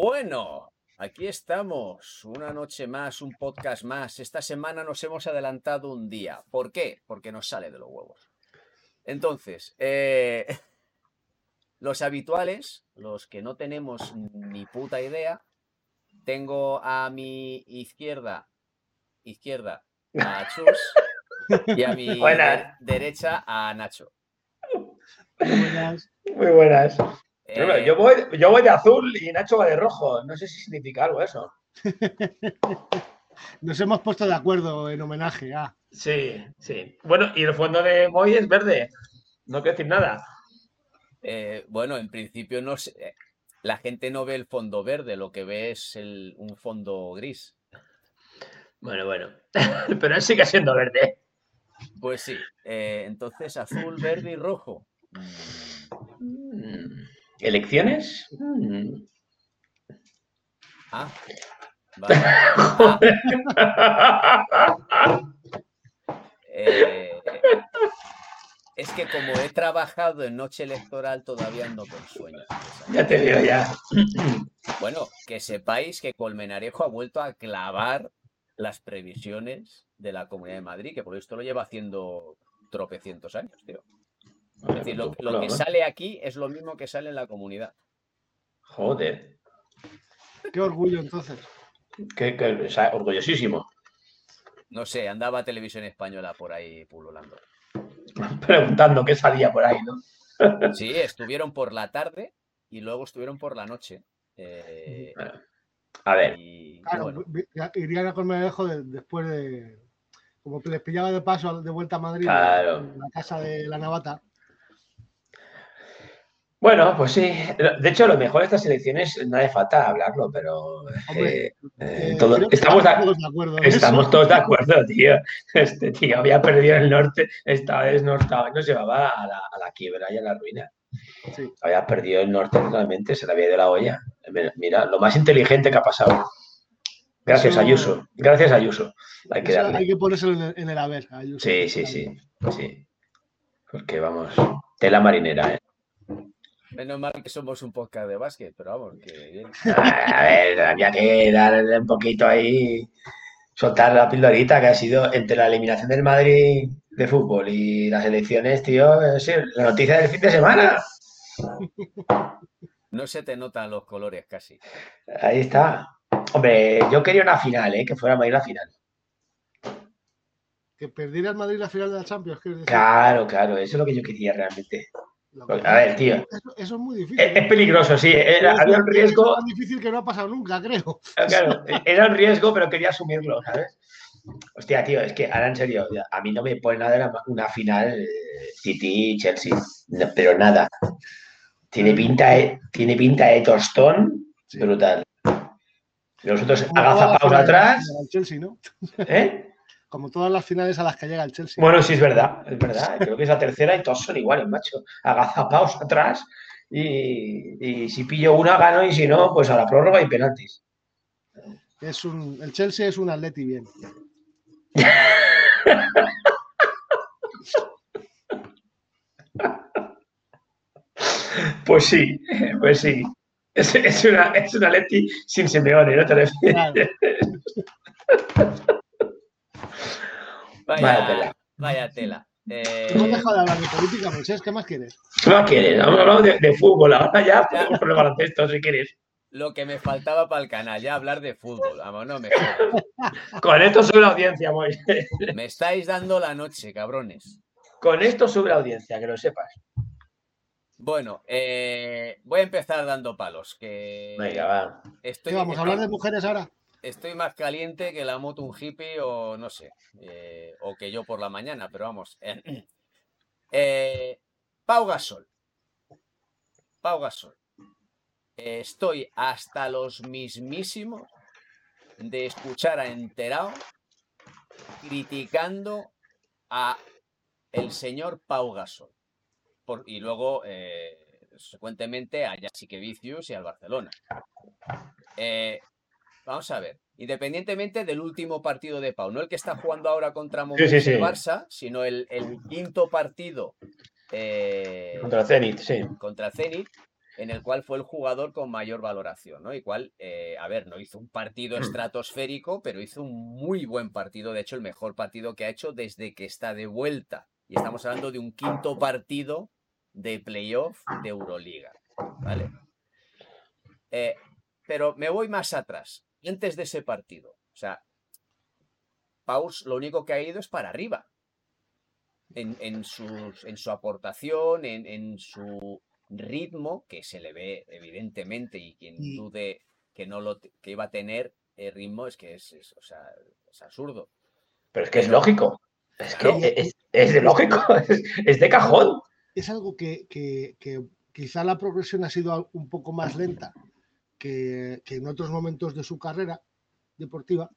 Bueno, aquí estamos, una noche más, un podcast más. Esta semana nos hemos adelantado un día. ¿Por qué? Porque nos sale de los huevos. Entonces, eh, los habituales, los que no tenemos ni puta idea, tengo a mi izquierda, izquierda, a Chus y a mi Buenas. derecha a Nacho. Muy buenas. Muy buenas. Eh, yo, voy, yo voy de azul y Nacho va de rojo. No sé si significa algo eso. Nos hemos puesto de acuerdo en homenaje a. Sí, sí. Bueno, y el fondo de Moy es verde. No quiero decir nada. eh, bueno, en principio no sé, eh, la gente no ve el fondo verde, lo que ve es el- un fondo gris. Bueno, bueno. Pero él sigue siendo verde. Pues sí, eh, entonces azul, verde y rojo. Mm. ¿Elecciones? Mm. Ah, vale. Ah, eh, es que como he trabajado en noche electoral, todavía ando con sueño. ya te digo, ya. Bueno, que sepáis que Colmenarejo ha vuelto a clavar las previsiones de la Comunidad de Madrid, que por esto lo lleva haciendo tropecientos años, tío. Es decir, lo, lo que sale aquí es lo mismo que sale en la comunidad. Joder. Qué orgullo entonces. Qué, qué- o sea, orgullosísimo. No sé, andaba televisión española por ahí pululando. Preguntando qué salía por ahí, ¿no? Sí, estuvieron por la tarde y luego estuvieron por la noche. eh, A ver. y, y Claro, bueno, irían a de- después de. Como que les pillaba de paso de vuelta a Madrid, Claro. en la casa de la Navata. Bueno, pues sí. De hecho, lo mejor de estas elecciones no hace falta hablarlo, pero Hombre, eh, eh, Eh, todo- estamos, todos de acuerdo estamos eso. todos de acuerdo, tío. Este tío había perdido el norte, esta vez no estaba, nos llevaba a la, a la quiebra y a la ruina. Sí. Había perdido el norte totalmente, se le había ido la olla. Mira, lo más inteligente que ha pasado. Gracias, Eso- Ayuso. Gracias, Ayuso. Hay que darle. hay que ponérselo en el, en el haber. Ayuso. Sí, sí, sí, sí. Porque vamos, tela marinera, ¿eh? Menos mal que somos un podcast de básquet, pero vamos, que bien. A ver, había que darle un poquito ahí, soltar la pildorita que ha sido entre la eliminación del Madrid de fútbol y las elecciones, tío, es decir, la noticia del fin de semana. No se te notan los colores casi. Ahí está. Hombre, yo quería una final, ¿eh? Que fuera Madrid la final. Que perdiera el Madrid la final de la Champions. Claro, claro, eso es lo que yo quería realmente. Que A ver, tío. Eso, eso es muy difícil. Es, es ¿eh? peligroso, sí. era- había un riesgo, Es tan difícil que no ha pasado nunca, creo. claro, era un riesgo, pero quería asumirlo, ¿sabes? Hostia, tío, es que ahora en serio, a mí no me pone nada una, una final eh, City-Chelsea, no, pero nada. Tiene pinta de, tiene pinta de tostón Sí. brutal. Nosotros agazapados atrás, Chelsea, ¿no? ¿eh? Como todas las finales a las que llega el Chelsea. Bueno, sí, es verdad, es verdad. Creo que es la tercera y todos son iguales, macho. Agazapados atrás y, y si pillo una gano y si no, pues a la prórroga y penaltis. Es un, el Chelsea es un atleti bien. Pues sí, pues sí. Es, es una, es una Leti sin Simeone, ¿no te refieres? Claro. Vaya, Vaya tela. vaya tela. Eh, Hemos dejado de hablar de política, Moisés. ¿Qué más quieres? ¿Qué más quieres? Vamos hablando de, de fútbol. Ahora ya podemos por el baloncesto, si quieres. lo que me faltaba para el canal, ya hablar de fútbol. Vamos, no me. Con esto sube la audiencia, Moy. Me estáis dando la noche, cabrones. Con esto sube la audiencia, que lo sepas. Bueno, eh, voy a empezar dando palos. Que Venga, va. estoy, ¿Qué vamos a hablar de mujeres ahora? Estoy más caliente que la moto un hippie o no sé, eh, o que yo por la mañana, pero vamos. Eh, Pau Gasol. Pau Gasol. Eh, estoy hasta los mismísimos de escuchar a Enterado criticando a el señor Pau Gasol. Y luego, eh, a Jessica Vicius y al Barcelona. Eh, Vamos a ver. Independientemente del último partido de Pau, no el que está jugando ahora contra Mombasa sí, sí. Barça, sino el, el quinto partido eh, Contra Zenit, sí. contra Zenit, en el cual fue el jugador con mayor valoración, ¿no? Y cual, eh, a ver, no hizo un partido estratosférico, pero hizo un muy buen partido, de hecho el mejor partido que ha hecho desde que está de vuelta. Y estamos hablando de un quinto partido de playoff de Euroliga, ¿vale? Eh, pero me voy más atrás, antes de ese partido. O sea, Paus lo único que ha ido es para arriba. En, en, en su aportación, en, en, su ritmo, que se le ve evidentemente, y quien dude que no lo que iba a tener el ritmo es que es, o sea, es absurdo. Pero es que es lógico. Es que es, de lógico, es, de cajón. Es algo que, que, quizá la progresión ha sido un poco más lenta que, en otros momentos de su carrera deportiva,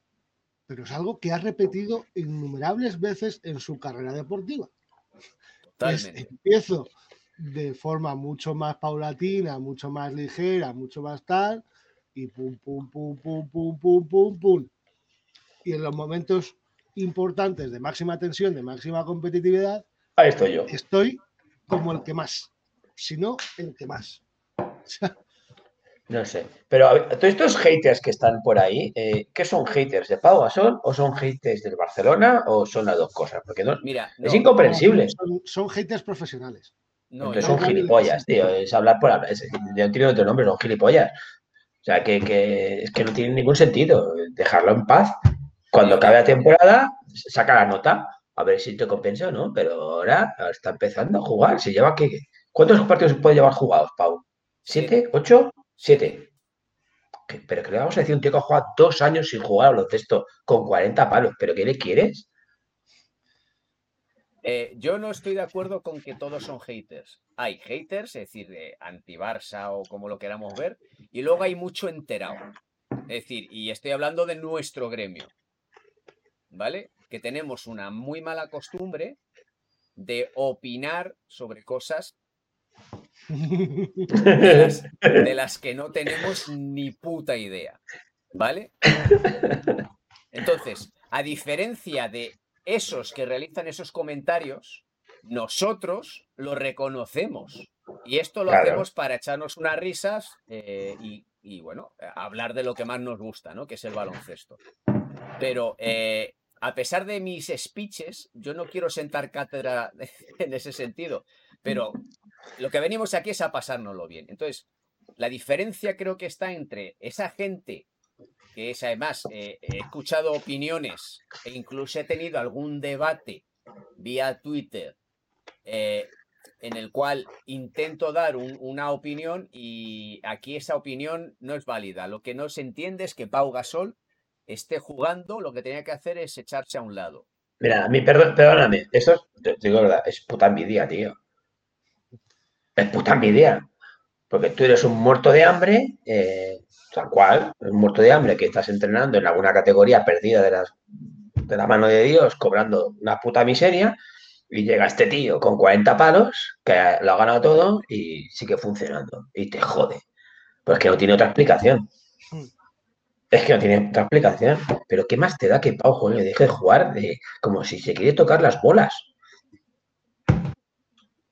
pero es algo que ha repetido innumerables veces en su carrera deportiva. empiezo de forma mucho más paulatina, mucho más ligera, mucho más tal, y pum, pum, pum, pum, pum, pum, pum, pum. Y en los momentos importantes de máxima tensión, de máxima competitividad, Ahí estoy yo. Estoy como el que más, si no, el que más. No sé. Pero todos estos haters que están por ahí, eh, ¿qué son haters? ¿De Pau Gasol o son haters del Barcelona o son las dos cosas? Porque no, Mira, es incomprensible. Son, haters profesionales. No, son gilipollas, tío. Es hablar por hablar. yo no tiene otro nombre, son gilipollas. O sea, que, que, es que no tiene ningún sentido. Dejarlo en paz. Cuando acabe la temporada, saca la nota. A ver si te compensa o no. Pero ahora está empezando a jugar. Se lleva que. ¿Cuántos partidos puede llevar jugados, Pau? ¿Siete? ¿Ocho? Siete. Pero que le vamos a decir un tío que ha jugado dos años sin jugar a textos con 40 palos. ¿Pero qué le quieres? Eh, yo no estoy de acuerdo con que todos son haters. Hay haters, es decir, de anti-Barça o como lo queramos ver, y luego hay mucho enterado. Es decir, y estoy hablando de nuestro gremio, ¿vale? Que tenemos una muy mala costumbre de opinar sobre cosas de las, que no tenemos ni puta idea. ¿Vale? Entonces, a diferencia de esos que realizan esos comentarios, nosotros lo reconocemos. Y esto lo hacemos para echarnos unas risas eh, y, bueno, hablar de lo que más nos gusta, ¿no? Que es el baloncesto. Pero eh, a pesar de mis speeches, yo no quiero sentar cátedra en ese sentido. Pero lo que venimos aquí es a pasárnoslo bien. Entonces, la diferencia creo que está entre esa gente que es además, eh, he escuchado opiniones e incluso he tenido algún debate vía Twitter eh, en el cual intento dar una opinión y aquí esa opinión no es válida. Lo que no se entiende es que Pau Gasol esté jugando, lo que tenía que hacer es echarse a un lado. Mira, a mí, perdóname, eso, digo verdad, es puta envidia, tío es puta envidia. Porque tú eres un muerto de hambre, eh, tal cual, un muerto de hambre que estás entrenando en alguna categoría perdida de, las, de la mano de Dios, cobrando una puta miseria, y llega este tío con 40 palos, que lo ha ganado todo y sigue funcionando. Y te jode. Pues que no tiene otra explicación. Hmm. Es que no tiene otra explicación. Pero ¿qué más te da que Pau joder, deje de jugar de, como si se quiere tocar las bolas?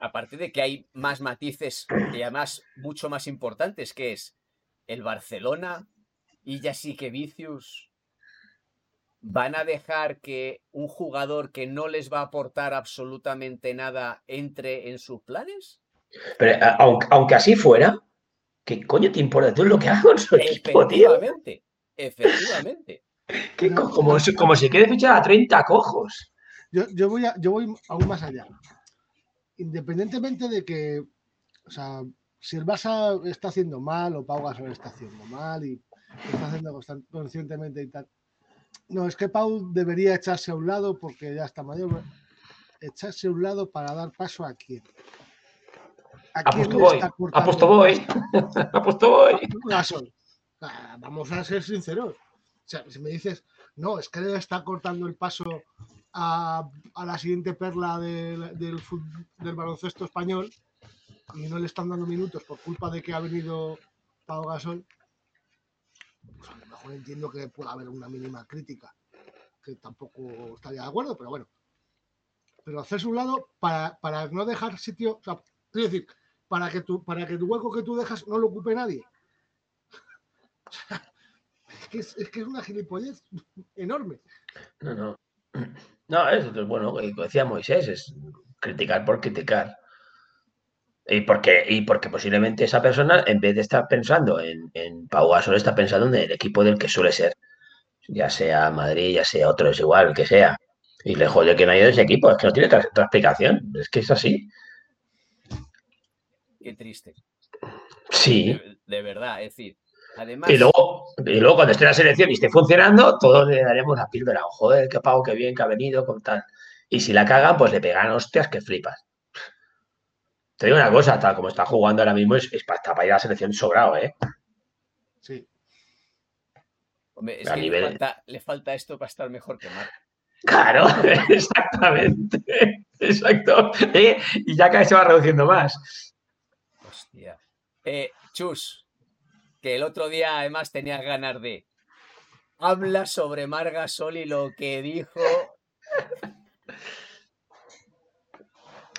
Aparte de que hay más matices y además mucho más importantes, que es el Barcelona y ya sí que Vicius van a dejar que un jugador que no les va a aportar absolutamente nada entre en sus planes? Pero aunque, así fuera, ¿qué coño te importa tú lo que hago en su equipo, tío? Efectivamente, efectivamente. como, como si quiere fichar a 30 cojos. Yo, yo, voy yo voy aún más allá independientemente de que, o sea, si el Barça está haciendo mal o Pau Gasol está haciendo mal y está haciendo conscientemente y tal. No, es que Pau debería echarse a un lado porque ya está mayor. Echarse a un lado para dar paso a quién. ¿A quién voy. Apuesto voy. Apuesto voy. Gasol. Vamos a ser sinceros. O sea, si me dices, no, es que le está cortando el paso a, la siguiente perla del, baloncesto español y no le están dando minutos por culpa de que ha venido Pau Gasol, pues a lo mejor entiendo que pueda haber una mínima crítica, que tampoco estaría de acuerdo, pero bueno. Pero hacerse un lado para, no dejar sitio, es decir, para que, tu, para que el hueco que tú dejas no lo ocupe nadie. es, que es, es que es una gilipollez enorme. No, no. No, es bueno, como decía Moisés, es criticar por criticar. Y porque, y porque posiblemente esa persona, en vez de estar pensando en, en Pau Gasol, está pensando en el equipo del que suele ser. Ya sea Madrid, ya sea otro, es igual, que sea. Y le jode que no haya de ese equipo, es que no tiene otra, otra explicación. Es que es así. Qué triste. Sí. De, de verdad, es decir, además. Y luego, y luego cuando esté la selección y esté funcionando, todos le daremos la píldora. Joder, qué pago, qué bien que ha venido, con tal. Y si la cagan, pues le pegan hostias que flipas. Te digo una cosa, tal como está jugando ahora mismo, es, es para, está para ir a la selección sobrado, ¿eh? Sí. Hombre, es a que nivel- le, falta, le falta esto para estar mejor que Marc. Claro, exactamente. Exacto. ¿Eh? Y ya cada vez se va reduciendo más. Hostia. Eh, Chus, que el otro día además tenía ganas de. Habla sobre Margasol y lo que dijo.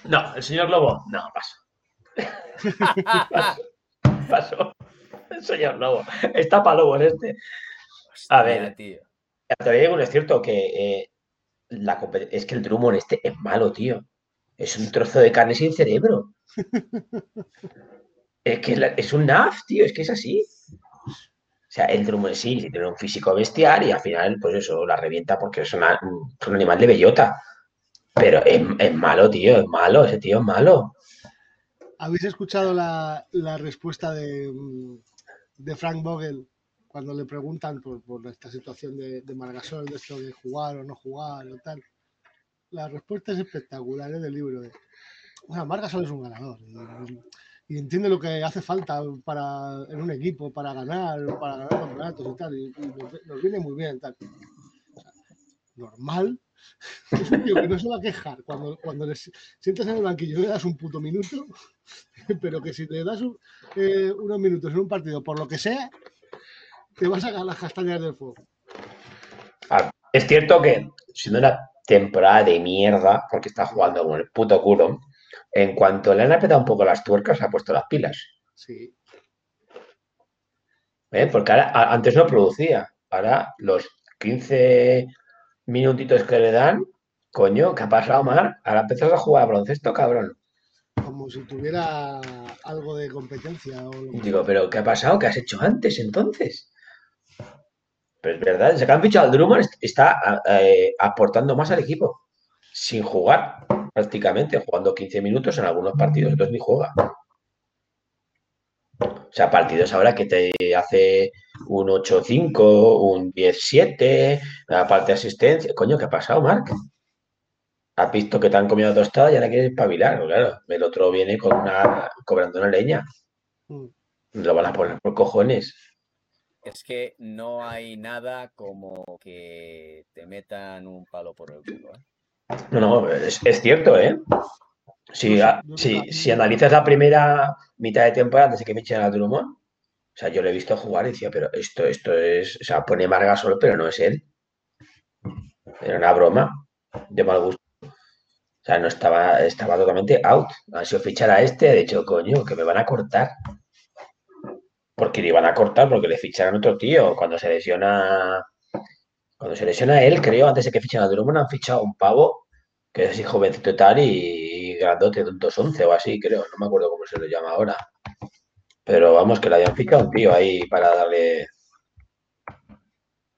No, el señor Lobo, no, paso. Paso. El señor Lobo. Está para Lobo en este. A ver. Tío. Te digo, es cierto que eh, la es que el Drummond este es malo, tío. Es un trozo de carne sin cerebro. Es que es un NAF, tío, es que es así. O sea, el Drummond sí, tiene un físico bestial y al final, pues eso, la revienta porque es, una- es un animal de bellota. Pero es, es malo, tío, es malo, ese tío es malo. ¿Habéis escuchado la, la respuesta de, de Frank Vogel cuando le preguntan por, por esta situación de, de Margasol, de esto de jugar o no jugar o tal? La respuesta es espectacular, es del libro. De, bueno, Margasol es un ganador y, y entiende lo que hace falta para, en un equipo para ganar, para ganar campeonatos y tal. Y, nos, viene muy bien normal. Es un tío que no se va a quejar cuando, cuando le sientas en el banquillo le das un puto minuto, pero que si le das eh, unos minutos en un partido, por lo que sea, te vas a sacar las castañas del fuego. Es cierto que, siendo una temporada de mierda, porque está jugando con el puto culo, en cuanto le han apretado un poco las tuercas, ha puesto las pilas. Sí, ¿eh? Porque ahora, antes no producía. Ahora los 15 minutitos que le dan, coño, ¿qué ha pasado, Mar? Ahora empezás a jugar a baloncesto, cabrón. como si tuviera algo de competencia. O lo Digo, ¿pero qué ha pasado? ¿Qué has hecho antes entonces? Pero es verdad, desde que han fichado al Drummond est- está eh, aportando más al equipo. Sin jugar, prácticamente, jugando 15 minutos en algunos partidos, entonces ni juega. O sea, partidos ahora que te hace un 8-5, un 10-7, aparte de asistencia. Coño, ¿qué ha pasado, Marc? Has visto que te han comido tostada y ahora quieres espabilar. Pues Claro, el otro viene con una, cobrando una leña. Mm. Lo van a poner por cojones. Es que no hay nada como que te metan un palo por el culo. ¿eh? No, no, es, es cierto, ¿eh? Si, a- si, si analizas la primera mitad de temporada antes de que fichen a Drummond, o sea, yo le he visto jugar y decía, pero esto, esto es, o sea, pone Marga solo, pero no es él. Era una broma de mal gusto. O sea, no estaba, estaba totalmente out. Han sido fichar a este, de hecho, coño, que me van a cortar. Porque le iban a cortar porque le ficharon otro tío. Cuando se lesiona, cuando se lesiona él, creo, antes de que fichen a Drummond, han fichado a un pavo que es así jovencito tal y grandote de un 211 o así, creo. No me acuerdo cómo se lo llama ahora. Pero vamos, que le hayan fichado un tío ahí para darle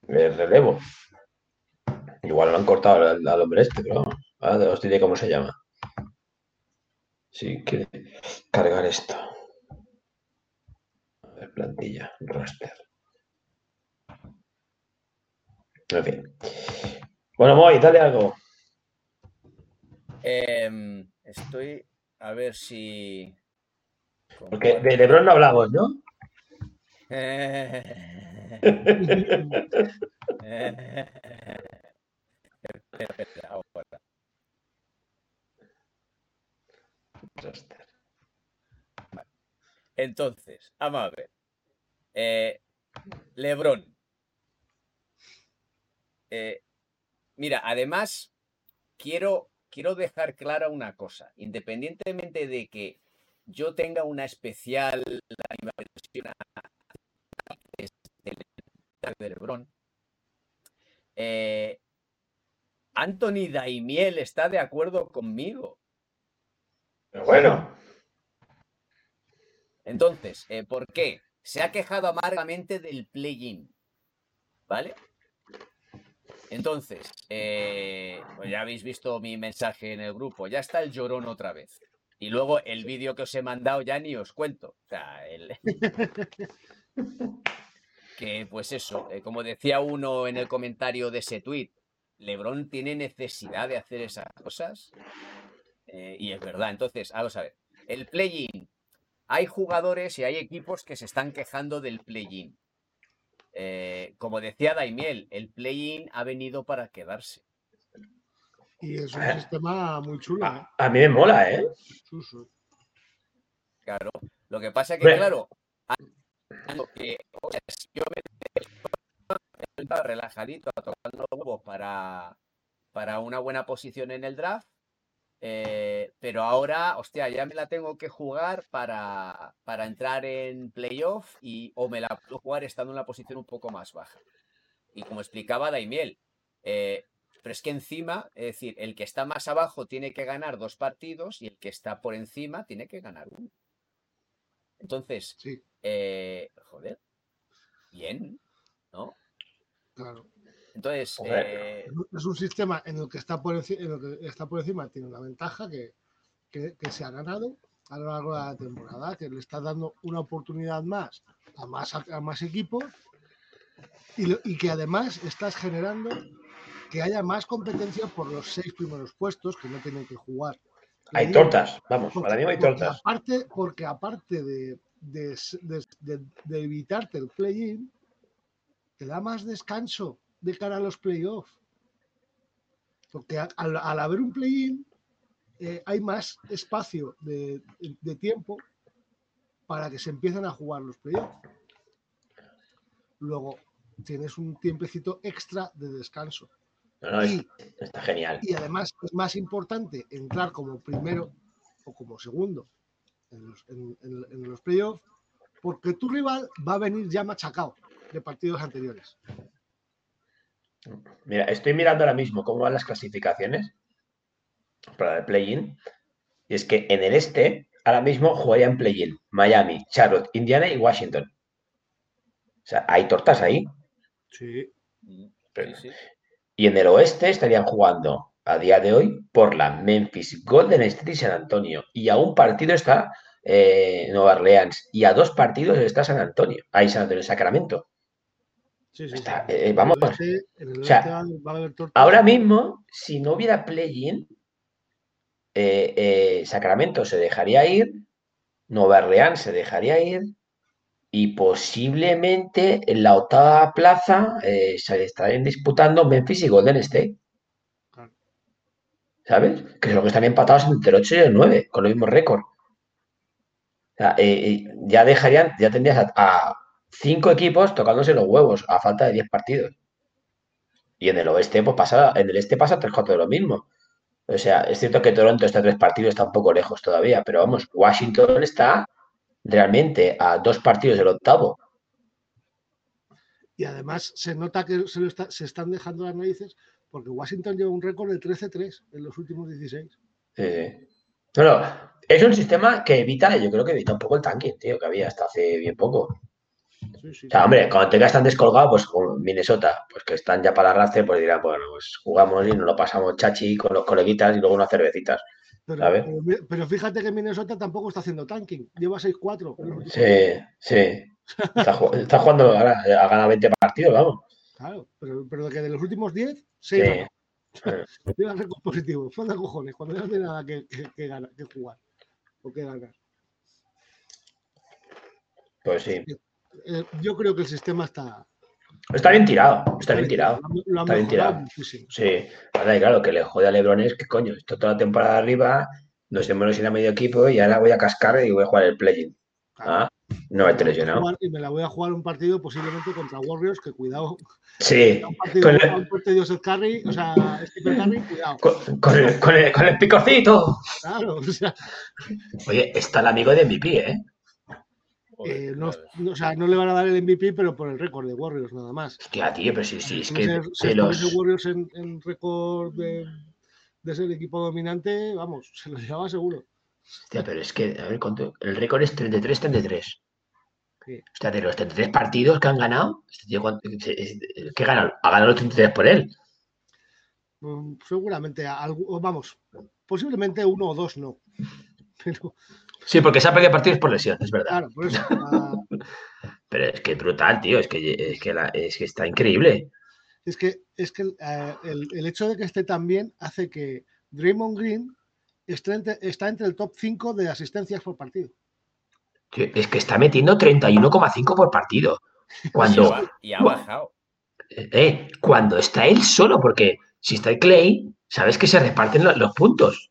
el relevo. Igual lo han cortado al, hombre este, pero. Ahora os diré cómo se llama. Sí, que cargar esto. A ver, plantilla, roster. En fin. Bueno, Moy, dale algo. Em, estoy a ver si. Porque de Lebron no hablamos, ¿no? Entonces, vamos a ver. Eh, Lebron. Eh, mira, además, quiero, quiero dejar clara una cosa. Independientemente de que yo tenga una especial animación de LeBron. Eh, Anthony Daimiel está de acuerdo conmigo. Pero bueno. Entonces, eh, ¿por qué? Se ha quejado amargamente del play-in. ¿Vale? Entonces, eh, pues ya habéis visto mi mensaje en el grupo. Ya está el llorón otra vez. Y luego el vídeo que os he mandado ya ni os cuento. O sea, el... que pues eso, eh, como decía uno en el comentario de ese tweet, Lebron tiene necesidad de hacer esas cosas. Eh, y es verdad. Entonces, vamos a ver. El play-in. Hay jugadores y hay equipos que se están quejando del play-in. Eh, como decía Daimiel, el play-in ha venido para quedarse. Y es un sistema muy chulo. ¿eh? A, a mí me mola, ¿eh? Claro. Lo que pasa es que, claro, algo que, o sea, si yo me relajadito tocando huevos para, para una buena posición en el draft, eh, pero ahora, hostia, ya me la tengo que jugar para, para entrar en playoff y o me la puedo jugar estando en una posición un poco más baja. Y como explicaba Daimiel, eh, pero es que encima, es decir, el que está más abajo tiene que ganar dos partidos y el que está por encima tiene que ganar uno. Entonces, Sí, eh, joder, bien, ¿no? claro. Entonces, eh, Es un sistema en el que está por, enci- en el que está por encima, tiene una ventaja que, que- que se ha ganado a lo largo de la temporada, que le está dando una oportunidad más a más, a más equipos y, lo- y que además estás generando que haya más competencia por los seis primeros puestos que no tienen que jugar. Hay tortas, vamos, porque- ahora mismo hay porque tortas. Aparte, porque aparte de, de- de- de evitarte el play-in, te da más descanso de cara a los playoffs. Porque al, al haber un play-in, eh, hay más espacio de, de tiempo para que se empiecen a jugar los playoffs. Luego tienes un tiempecito extra de descanso. No, no, es- Y, está genial. y además es más importante entrar como primero o como segundo en los, en- en- en los playoffs, porque tu rival va a venir ya machacado de partidos anteriores. Mira, estoy mirando ahora mismo cómo van las clasificaciones para el play-in. Y es que en el este, ahora mismo jugarían play-in Miami, Charlotte, Indiana y Washington. O sea, hay tortas ahí. Sí. Pero- sí, sí. Y en el oeste estarían jugando a día de hoy por la Memphis, Golden State y San Antonio. Y a un partido está eh, Nueva Orleans. Y a dos partidos está San Antonio. Ahí San Antonio, Sacramento. Sí, sí, Está, sí. eh, eh, vamos. El O sea, va, a. Ahora mismo, si no hubiera play-in, eh, eh, Sacramento se dejaría ir, Nueva Orleans se dejaría ir y posiblemente en la octava plaza se estarían disputando Memphis y Golden State. Claro. ¿Sabes? Que son los que están empatados entre el 8 y el 9, con el mismo récord. O sea, ya dejarían, ya tendrías a, a cinco equipos tocándose los huevos a falta de 10 partidos. Y en el oeste, pues pasa, en el este pasa tres cuartos de lo mismo. O sea, es cierto que Toronto está a tres partidos, está un poco lejos todavía, pero vamos, Washington está realmente a dos partidos del octavo. Y además se nota que se, lo está- se están dejando las narices porque Washington lleva un récord de 13-3 en los últimos 16. Sí, sí. No, no, es un sistema que evita, yo creo que evita un poco el tanking, tío, que había hasta hace bien poco. Sí, sí. O sea, hombre, cuando tengas tan descolgado, pues como Minnesota, pues que están ya para arrastre, pues dirán, bueno, pues jugamos y nos lo pasamos chachi con los coleguitas y luego unas cervecitas. Pero, ¿sabes? pero mi- pero fíjate que Minnesota tampoco está haciendo tanking. Lleva 6-4. en los últimos- Sí, sí. Está, ju- está jugando ahora, ha ganado 20 partidos, vamos. Claro, pero, pero que de los últimos 10, Sí. 6 Lleva récord positivo. Falta cojones. Cuando no tiene nada que, que, que ganar- que jugar o que ganar. Pues sí. Eh, yo creo que el sistema está. Está bien tirado, está bien tirado. Lo, Está bien tirado. muchísimo. Sí. Ahora, claro, que le jode a Lebron es que coño, esto toda la temporada arriba, nos hemos ido a medio equipo y ahora voy a cascar y voy a jugar el play-in. Ah, no esté lesionado. Y me la voy a jugar un partido posiblemente contra Warriors, que cuidado. Sí, Un partido con el, un partido o sea, Curry, cuidado. con, con el, con el- con el picorcito. Claro, o sea, Oye, está el amigo de MVP, ¿eh? Joder, eh, no, o sea, no le van a dar el MVP, pero por el récord de Warriors nada más. Hostia, tío, pero sí, sí, es que se- si de los... Warriors en, en récord de, de ser equipo dominante, vamos, se lo llevaba seguro. Hostia, pero es que, a ver, ¿cuánto? El récord es 33-33. Sí. Hostia, de los 33 partidos que han ganado, este tío, ¿cuánto- es- ¿qué gana? Ha ganado los 33 por él. Mm, Seguramente, algo, o vamos, posiblemente uno o dos no. Pero Sí, porque se ha perdido partidos por lesión, es verdad. claro, por eso. ah, Pero es que es brutal, tío, es que, es que, la- es que está increíble. Es que, es que eh, el, el hecho de que esté tan bien hace que Draymond Green esté entre- está entre el top 5 de asistencias por partido. Tío, Es que está metiendo 31,5 por partido. Y Cuando, ha- y ha bajado. eh, cuando está él solo, porque si está el Clay, sabes que se reparten lo- los puntos.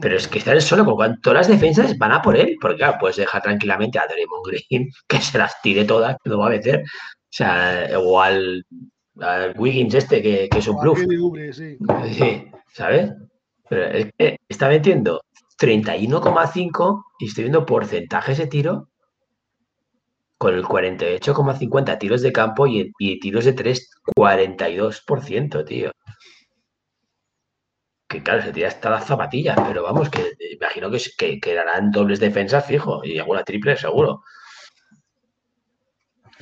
Pero es que está él solo, con cuanto todas las defensas van a por él. Porque claro, puedes dejar tranquilamente a Draymond Green que se las tire todas, que lo va a meter. O sea, o al, al Wiggins este, que, que es un bluff. Sí. Sí, ¿sabes? Pero es que está metiendo 31,5 y estoy viendo porcentajes de tiro con el 48,50 tiros de campo y, y tiros de 3, 42%, tío. Que claro, se tira hasta las zapatillas, pero vamos, que eh, imagino que, que, que darán dobles defensas fijo y alguna triple seguro.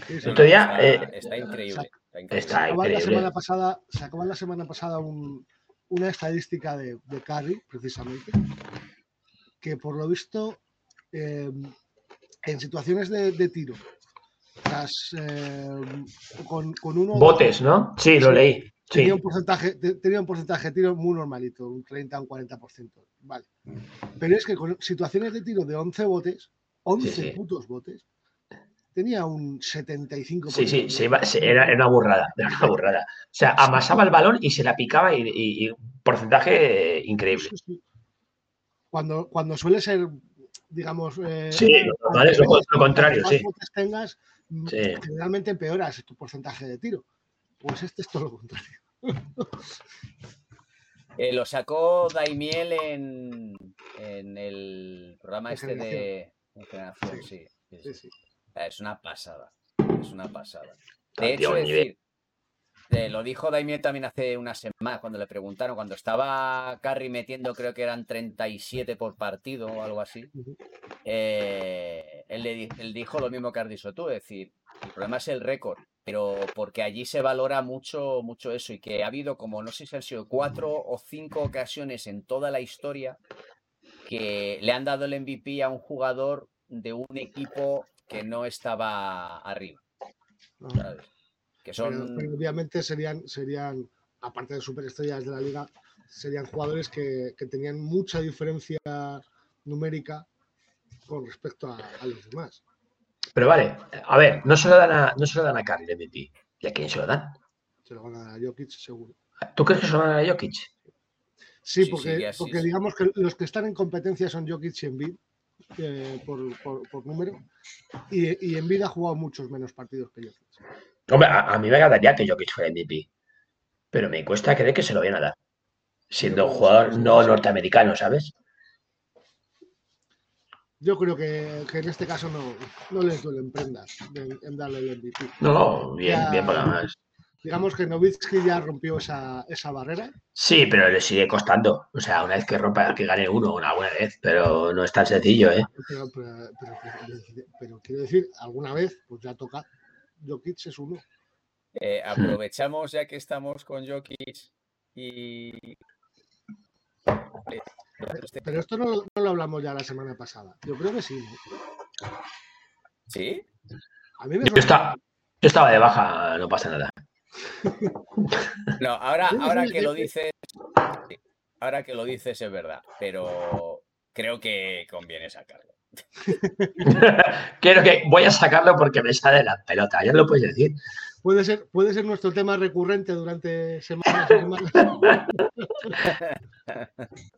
Sí, sí. Otro día, está, eh, está increíble. Está increíble. está Sacaban la increíble. semana pasada, sacaban la semana pasada un- una estadística de, de Curry, precisamente, que por lo visto, eh, en situaciones de, de tiro, tras, eh, con, con uno Botes, ¿no? Sí, lo Sí. leí. Sí. tenía un porcentaje, te- tenía un porcentaje de tiro muy normalito, un 30 o un 40%. Vale. Pero es que con situaciones de tiro de 11 botes, 11 sí. putos botes, tenía un 75%. Sí, sí, se iba- se- era, una burrada, era una burrada. O sea, amasaba el balón y se la picaba y, y- y porcentaje increíble. Cuando, cuando suele ser, digamos. eh, Sí, lo contrario, más sí. botes tengas, generalmente empeoras tu porcentaje de tiro. Pues este es todo lo contrario. Eh, lo sacó Daimiel en, en el programa este de Generación, sí. sí, Sí, sí. sí. Es una pasada. Es una pasada. Ah, De hecho, nivel. decir, eh, lo dijo Daimiel también hace una semana cuando le preguntaron, cuando estaba Curry metiendo, creo que eran 37 por partido o algo así. Eh, él, le él dijo lo mismo que has dicho tú, es decir, el problema es el récord, pero porque allí se valora mucho, mucho eso y que ha habido como, no sé si han sido cuatro o cinco ocasiones en toda la historia que le han dado el MVP a un jugador de un equipo que no estaba arriba. ¿sabes? Que Pero, son... pero obviamente serían, serían, aparte de superestrellas de la liga, serían jugadores que, que tenían mucha diferencia numérica con respecto a, a los demás. Pero vale, a ver, no se lo dan a, no se lo dan a Curry el MVP. ¿Y a quién se lo dan? Se lo van a dar a Jokic seguro. ¿Tú crees que se lo van a dar a Jokic? Sí, Sí, porque, sí, digamos que los que están en competencia son Jokic y Embiid eh, por, por- por número. Y, y Embiid ha jugado muchos menos partidos que Jokic. Hombre, a, a mí me agradaría que Jokic fuera MVP. Pero me cuesta creer que se lo vayan a dar. Siendo un jugador no norteamericano, ¿sabes? Yo creo que, que en este caso no, no les duelen prendas en, en darle el MVP. No, no, bien, Ya. bien, porque además- Digamos que Novitsky ya rompió esa, esa barrera. Sí, pero le sigue costando. O sea, una vez que rompa, que gane uno, una buena vez. Pero no es tan sencillo, ¿eh? Pero, pero, pero- pero- pero quiero decir, alguna vez, pues ya toca. Jokic es uno. Eh, aprovechamos ya que estamos con Jokic y... este- Pero esto no, lo- no lo hablamos ya la semana pasada. Yo creo que sí. ¿no? ¿Sí? A mí me Yo, suena- está- yo estaba de baja, no pasa nada. No, ahora, ahora que lo dices, ahora que lo dices es verdad, pero creo que conviene sacarlo. Quiero que voy a sacarlo porque me sale la pelota. Ya lo puedes decir. puede, ser, puede ser nuestro tema recurrente durante semanas y semanas.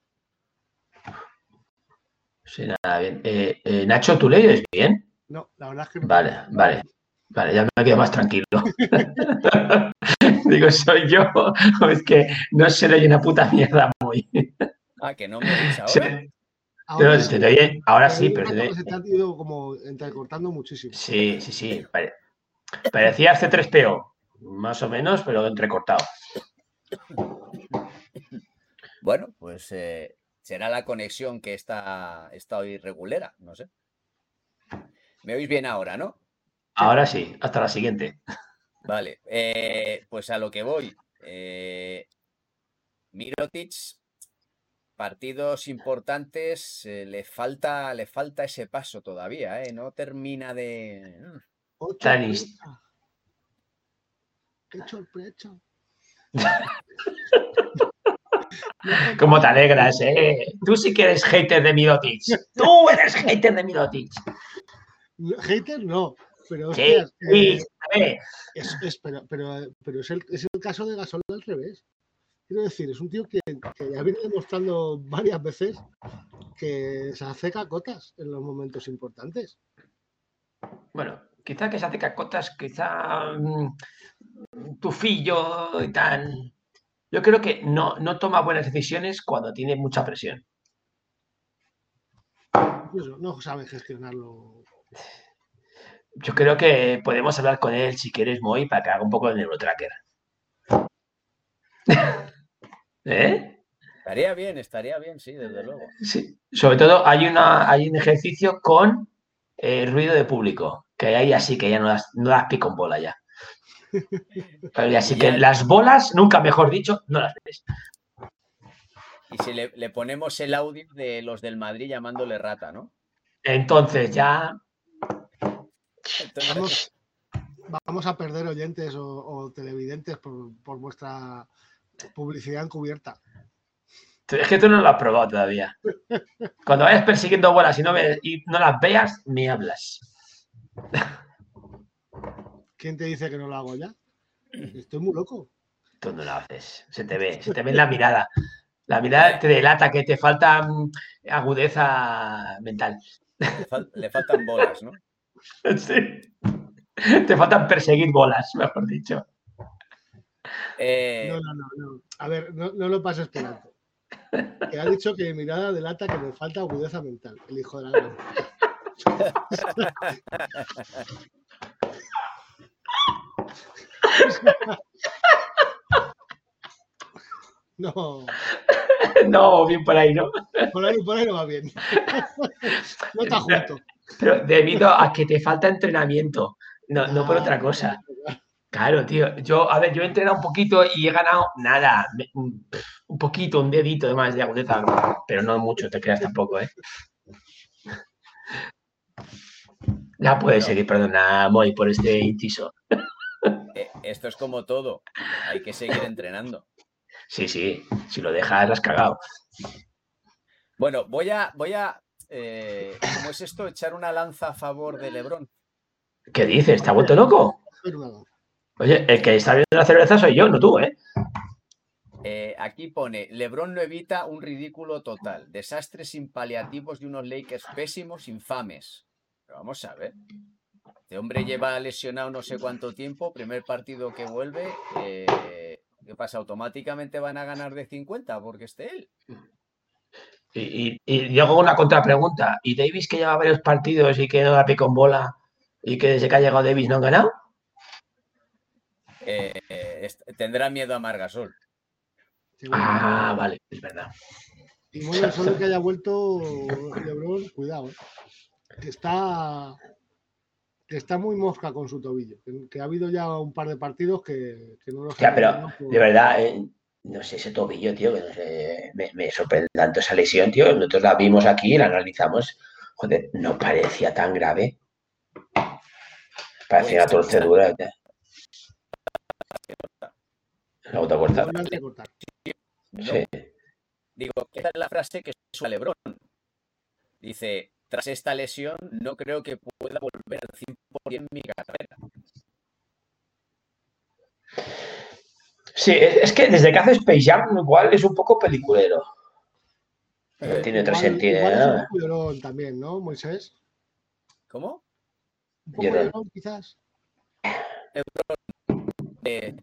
Sí, nada, bien. Eh, eh, Nacho, ¿tú le bien? No, la verdad es que no. Vale, vale. Vale, ya me quedo más tranquilo. Digo, soy yo. o Es que no se le oye una puta mierda muy. Ah, que no me oís Se- ahora. pero sí. se te oye- ahora sí, Pero se te- se te ha ido como entrecortando muchísimo. Sí, sí, sí. pare- Parecía C3PO, más o menos, pero entrecortado. Bueno, pues eh, será la conexión que está, está hoy regulera, no sé. ¿Me oís bien ahora, no? Ahora sí, hasta la siguiente. Vale, eh, pues a lo que voy. Eh, Mirotic, partidos importantes, eh, le falta, le falta ese paso todavía, ¿eh? No termina de. mm, Tanis. sorpresa. ¡Qué sorpresa! ¿Cómo te alegras, eh? Tú sí que eres hater de Mirotic. Tú eres hater de Mirotic. Hater no, pero Sí, hostias, sí, eh, es, es- pero, pero, pero es, el, es el caso de Gasol al revés. Quiero decir, es un tío que, que ya viene demostrando varias veces que se hace cacotas en los momentos importantes. Bueno, quizá que se hace cacotas, quizá mm, tufillo y tal. Yo creo que no, no toma buenas decisiones cuando tiene mucha presión. Eso, no sabe gestionarlo. Yo creo que podemos hablar con él si quieres, Moy, para que haga un poco de neurotracker. ¿Eh? Estaría bien, estaría bien, sí, desde luego. Sí. Sobre todo hay, una, hay un ejercicio con eh, ruido de público, que ahí así que ya no las, no las pico en bola ya. Así que Ya. las bolas, nunca mejor dicho, no las ves. Y si le, le ponemos el audio de los del Madrid llamándole rata, ¿no? Entonces ya Entonces, Vamos, vamos a perder oyentes o, o televidentes por, por vuestra publicidad encubierta. Es que tú no lo has probado todavía. Cuando vayas persiguiendo bolas y no, ve- y no las veas, me hablas. ¿Quién te dice que no lo hago ya? Estoy muy loco. Tú no lo haces. Se te ve, se te ve en la mirada. La mirada te delata que te falta mm, agudeza mental. le, fal- le faltan bolas, ¿no? Sí. Te faltan perseguir bolas, mejor dicho. Eh, No, no, no, no. A ver, no, no lo pases por alto. Que ha dicho que mi mirada delata que me falta agudeza mental, el hijo de la gran. No, No, bien por ahí, ¿no? por ahí, por ahí no va bien. No está junto. Pero debido a que te falta entrenamiento, no, no por otra cosa. Claro, tío. Yo, a ver, yo he entrenado un poquito y he ganado nada. Un poquito, un dedito de más de agudeza, pero no mucho, te creas tampoco, ¿eh? Ya puedes seguir, perdona, Moy, por este inciso. Eh, esto es como todo. Hay que seguir entrenando. Sí, sí, si lo dejas, lo has cagado. Bueno, voy a, voy a, eh, ¿cómo es esto? Echar una lanza a favor de Lebron. ¿Qué dices? ¿Te ha vuelto loco? Oye, el que está viendo la cerveza soy yo, no tú, ¿eh? Eh, aquí pone, Lebron no evita un ridículo total. Desastres sin paliativos de unos Lakers pésimos, infames. Pero vamos a ver. Este hombre lleva lesionado no sé cuánto tiempo. Primer partido que vuelve. eh, ¿Qué pasa? ¿Automáticamente van a ganar de 50 porque esté él? Y, y, y yo hago una contrapregunta. ¿Y Davis que lleva varios partidos y que no da pie con bola y que desde que ha llegado Davis no han ganado? Eh, eh, tendrá miedo a Margasol. Ah, vale, es verdad. Y bueno, solo que haya vuelto Lebron, cuidado, ¿eh? que está está muy mosca con su tobillo, que, que ha habido ya un par de partidos que, que no los Ya, pero ganado de verdad, eh, no sé, ese tobillo, tío, que no sé, me, me sorprende tanto esa lesión, tío. Nosotros la vimos aquí, la analizamos. Joder, no parecía tan grave. Parecía una torcedura. La otra puerta. Sí. Digo, esta es la frase que suena Lebron. Dice, tras esta lesión no creo que pueda volver al 100% mi carrera. Sí, es que desde que hace Space Jam igual es un poco peliculero. Eh, tiene otro igual- sentido, igual es ¿no? un también, ¿no, Moisés? ¿Cómo? Un poco llorón, quizás. Eh,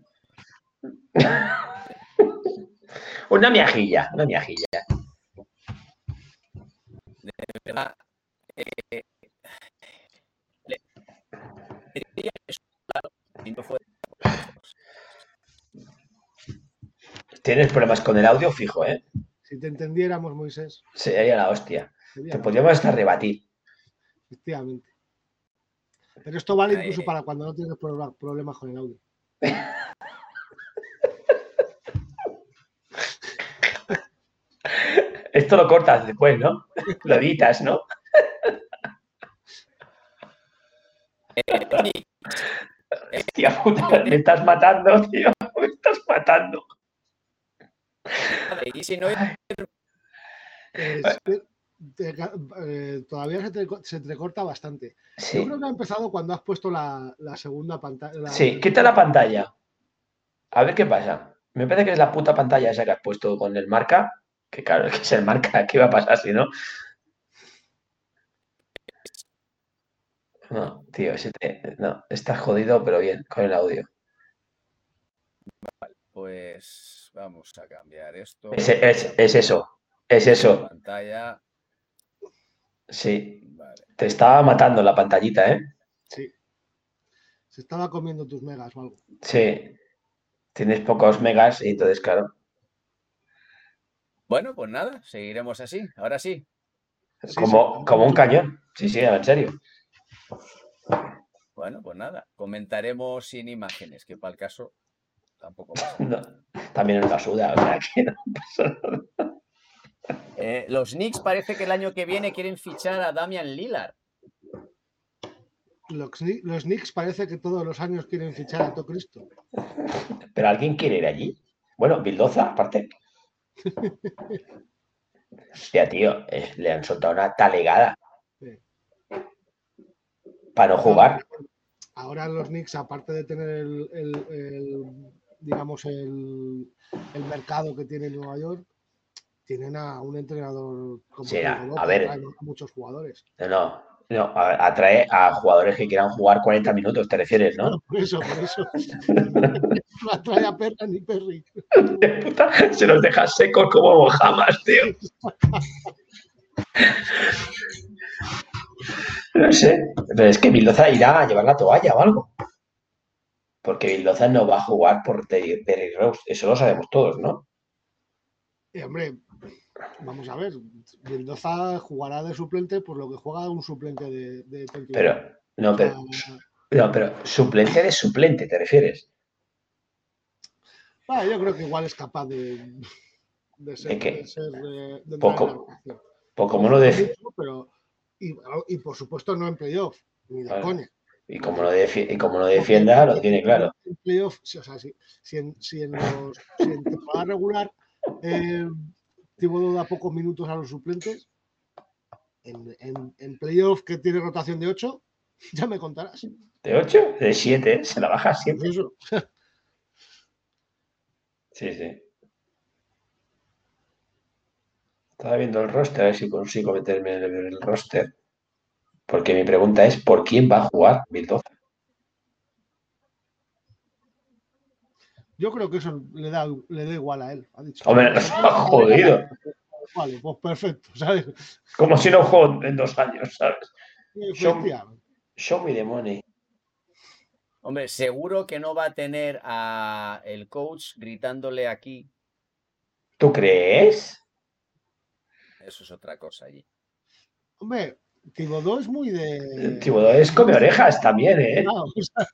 Una miajilla, una miajilla. de verdad, eh, le- le diría que es claro, si no fuera por estos. Tienes problemas con el audio fijo, ¿eh? Si te entendiéramos, Moisés, Sería la hostia. sería Te podríamos hasta rebatir. efectivamente. Pero esto vale incluso para cuando no tienes pro- problemas con el audio. Esto lo cortas después, ¿no? Lo editas, ¿no? Eh, Tony, Hostia puta, me estás matando, tío. Me estás matando. y si no, Eh, te- eh, todavía se, te, se entrecorta bastante. Yo creo que ha empezado cuando has puesto la, la segunda pantalla. Sí, quita la pantalla. A ver qué pasa. Me parece que es la puta pantalla esa que has puesto con el marca. Que claro, que es el marca. ¿Qué va a pasar si no? No, tío, ese te- no, estás jodido, pero bien, con el audio. pues vamos a cambiar esto. Es, es- es eso, es eso. Pantalla. Sí, Vale. te estaba matando la pantallita, ¿eh? Sí. Se estaba comiendo tus megas o algo. Sí. Tienes pocos megas y entonces, claro. Bueno, pues nada, seguiremos así. Ahora sí. Sí, Como, sí. como un cañón. Sí, sí, en serio. Bueno, pues nada, comentaremos sin imágenes, que para el caso tampoco pasa. No, también nos la suda, o sea que no pasa nada. Eh, los Knicks parece que el año que viene quieren fichar a Damian Lillard. Los, Kni- los Knicks parece que todos los años quieren fichar a Cristo. Pero alguien quiere ir allí. Bueno, Bildoza, aparte. Hostia, tío, eh, le han soltado una talegada. Para no jugar. Ahora los Knicks, aparte de tener el, el- el, digamos, el, el mercado que tiene Nueva York, tienen a un entrenador como Sí, a- Diego López, a ver. traen a muchos jugadores. No, no, atrae a jugadores que quieran jugar 40 minutos, te refieres, ¿no? Por eso, por eso. No atrae a Perra ni Perry. Se los deja secos como mojamas, tío. No sé, pero es que Bildoza irá a llevar la toalla o algo. Porque Bildoza no va a jugar por Terry, Rose, eso lo sabemos todos, ¿no? Y, hombre, vamos a ver. Mendoza jugará de suplente por lo que juega un suplente de, de 31. Pero, no, pero, no, pero suplente de suplente, ¿te refieres? ah, yo creo que igual es capaz de, de ser, ¿De qué? de ser, eh, de Poco. Pues como Mucho, pero, y, y por supuesto no en playoff, ni de Claro. coña. y como no, defi- y como no defienda, lo tiene claro. En playoff, o sea, si, si en, si en los, si en temporada regular eh, Thibodeau da pocos minutos a los suplentes, en, en, en playoff que tiene rotación de 8, ya me contarás. ¿De 8? De 7, se la baja siempre. Eso. Sí, sí. Estaba viendo el roster, a ver si consigo meterme en el, roster. Porque mi pregunta es, ¿por quién va a jugar Bildoza? Yo creo que eso le da, le da igual a él. Ha dicho. Hombre, nos ha jodido. Vale, pues perfecto, ¿sabes? Como si no juego en dos años, ¿sabes? Efectivamente. Show me the money. Hombre, seguro que no va a tener a el coach gritándole aquí. ¿Tú crees? Eso es otra cosa allí. Hombre, Thibodeau es muy de. Thibodeau es come orejas también, ¿eh? No, o sea,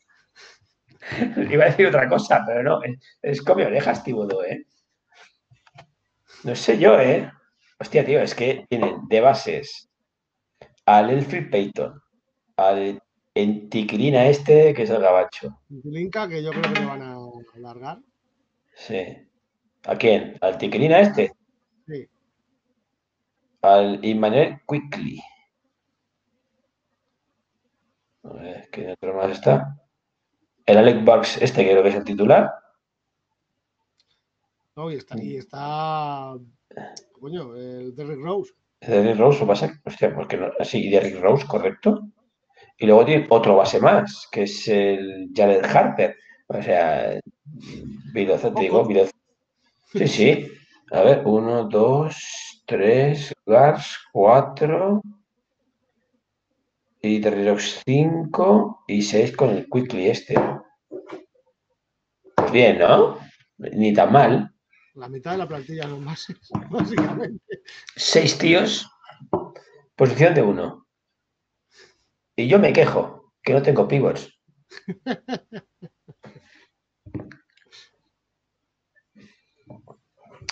Iba a decir otra cosa, pero no. Es, come orejas, Thibodeau, ¿eh? No sé yo, ¿eh? Hostia, tío, es que tienen de bases al Elfrid Payton, al Entiquilina este, que es el gabacho. Linka, que yo creo que le van a alargar. Sí. ¿A quién? ¿Al Tiquilina este? Sí. Al Immanuel Quickly. A ver, ¿quién otro más está? El Alec Burks, este que creo que es el titular. No, y está, y está coño, el Derrick Rose. Derrick Rose, o base, hostia, porque no, sí, Derrick Rose, correcto. Y luego tiene otro base más, que es el Jared Harper. O sea, Vidoza, te digo. Sí, sí. A ver, uno, dos, tres, Gars, cuatro. Y Rose, cinco. Y seis con el Quickly este. Pues bien, ¿no? Ni tan mal. La mitad de la plantilla son bases, básicamente. Seis tíos, posición de uno. Y yo me quejo, que no tengo pivots.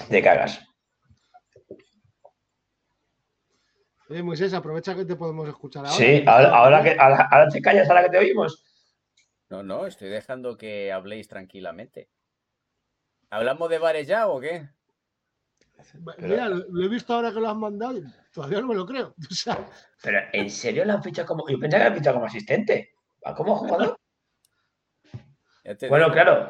Te cagas. Oye, Moisés, aprovecha que te podemos escuchar ahora. Sí, ahora, ahora que, ahora, ahora te callas, ahora que te oímos. No, no, estoy dejando que habléis tranquilamente. ¿Hablamos de bares ya o qué? Mira, lo, lo he visto ahora que lo has mandado. y Todavía no me lo creo. O sea, Pero ¿en serio lo han fichado como.? Yo pensaba que lo han fichado como asistente. ¿Va como jugador? Bueno, digo. claro,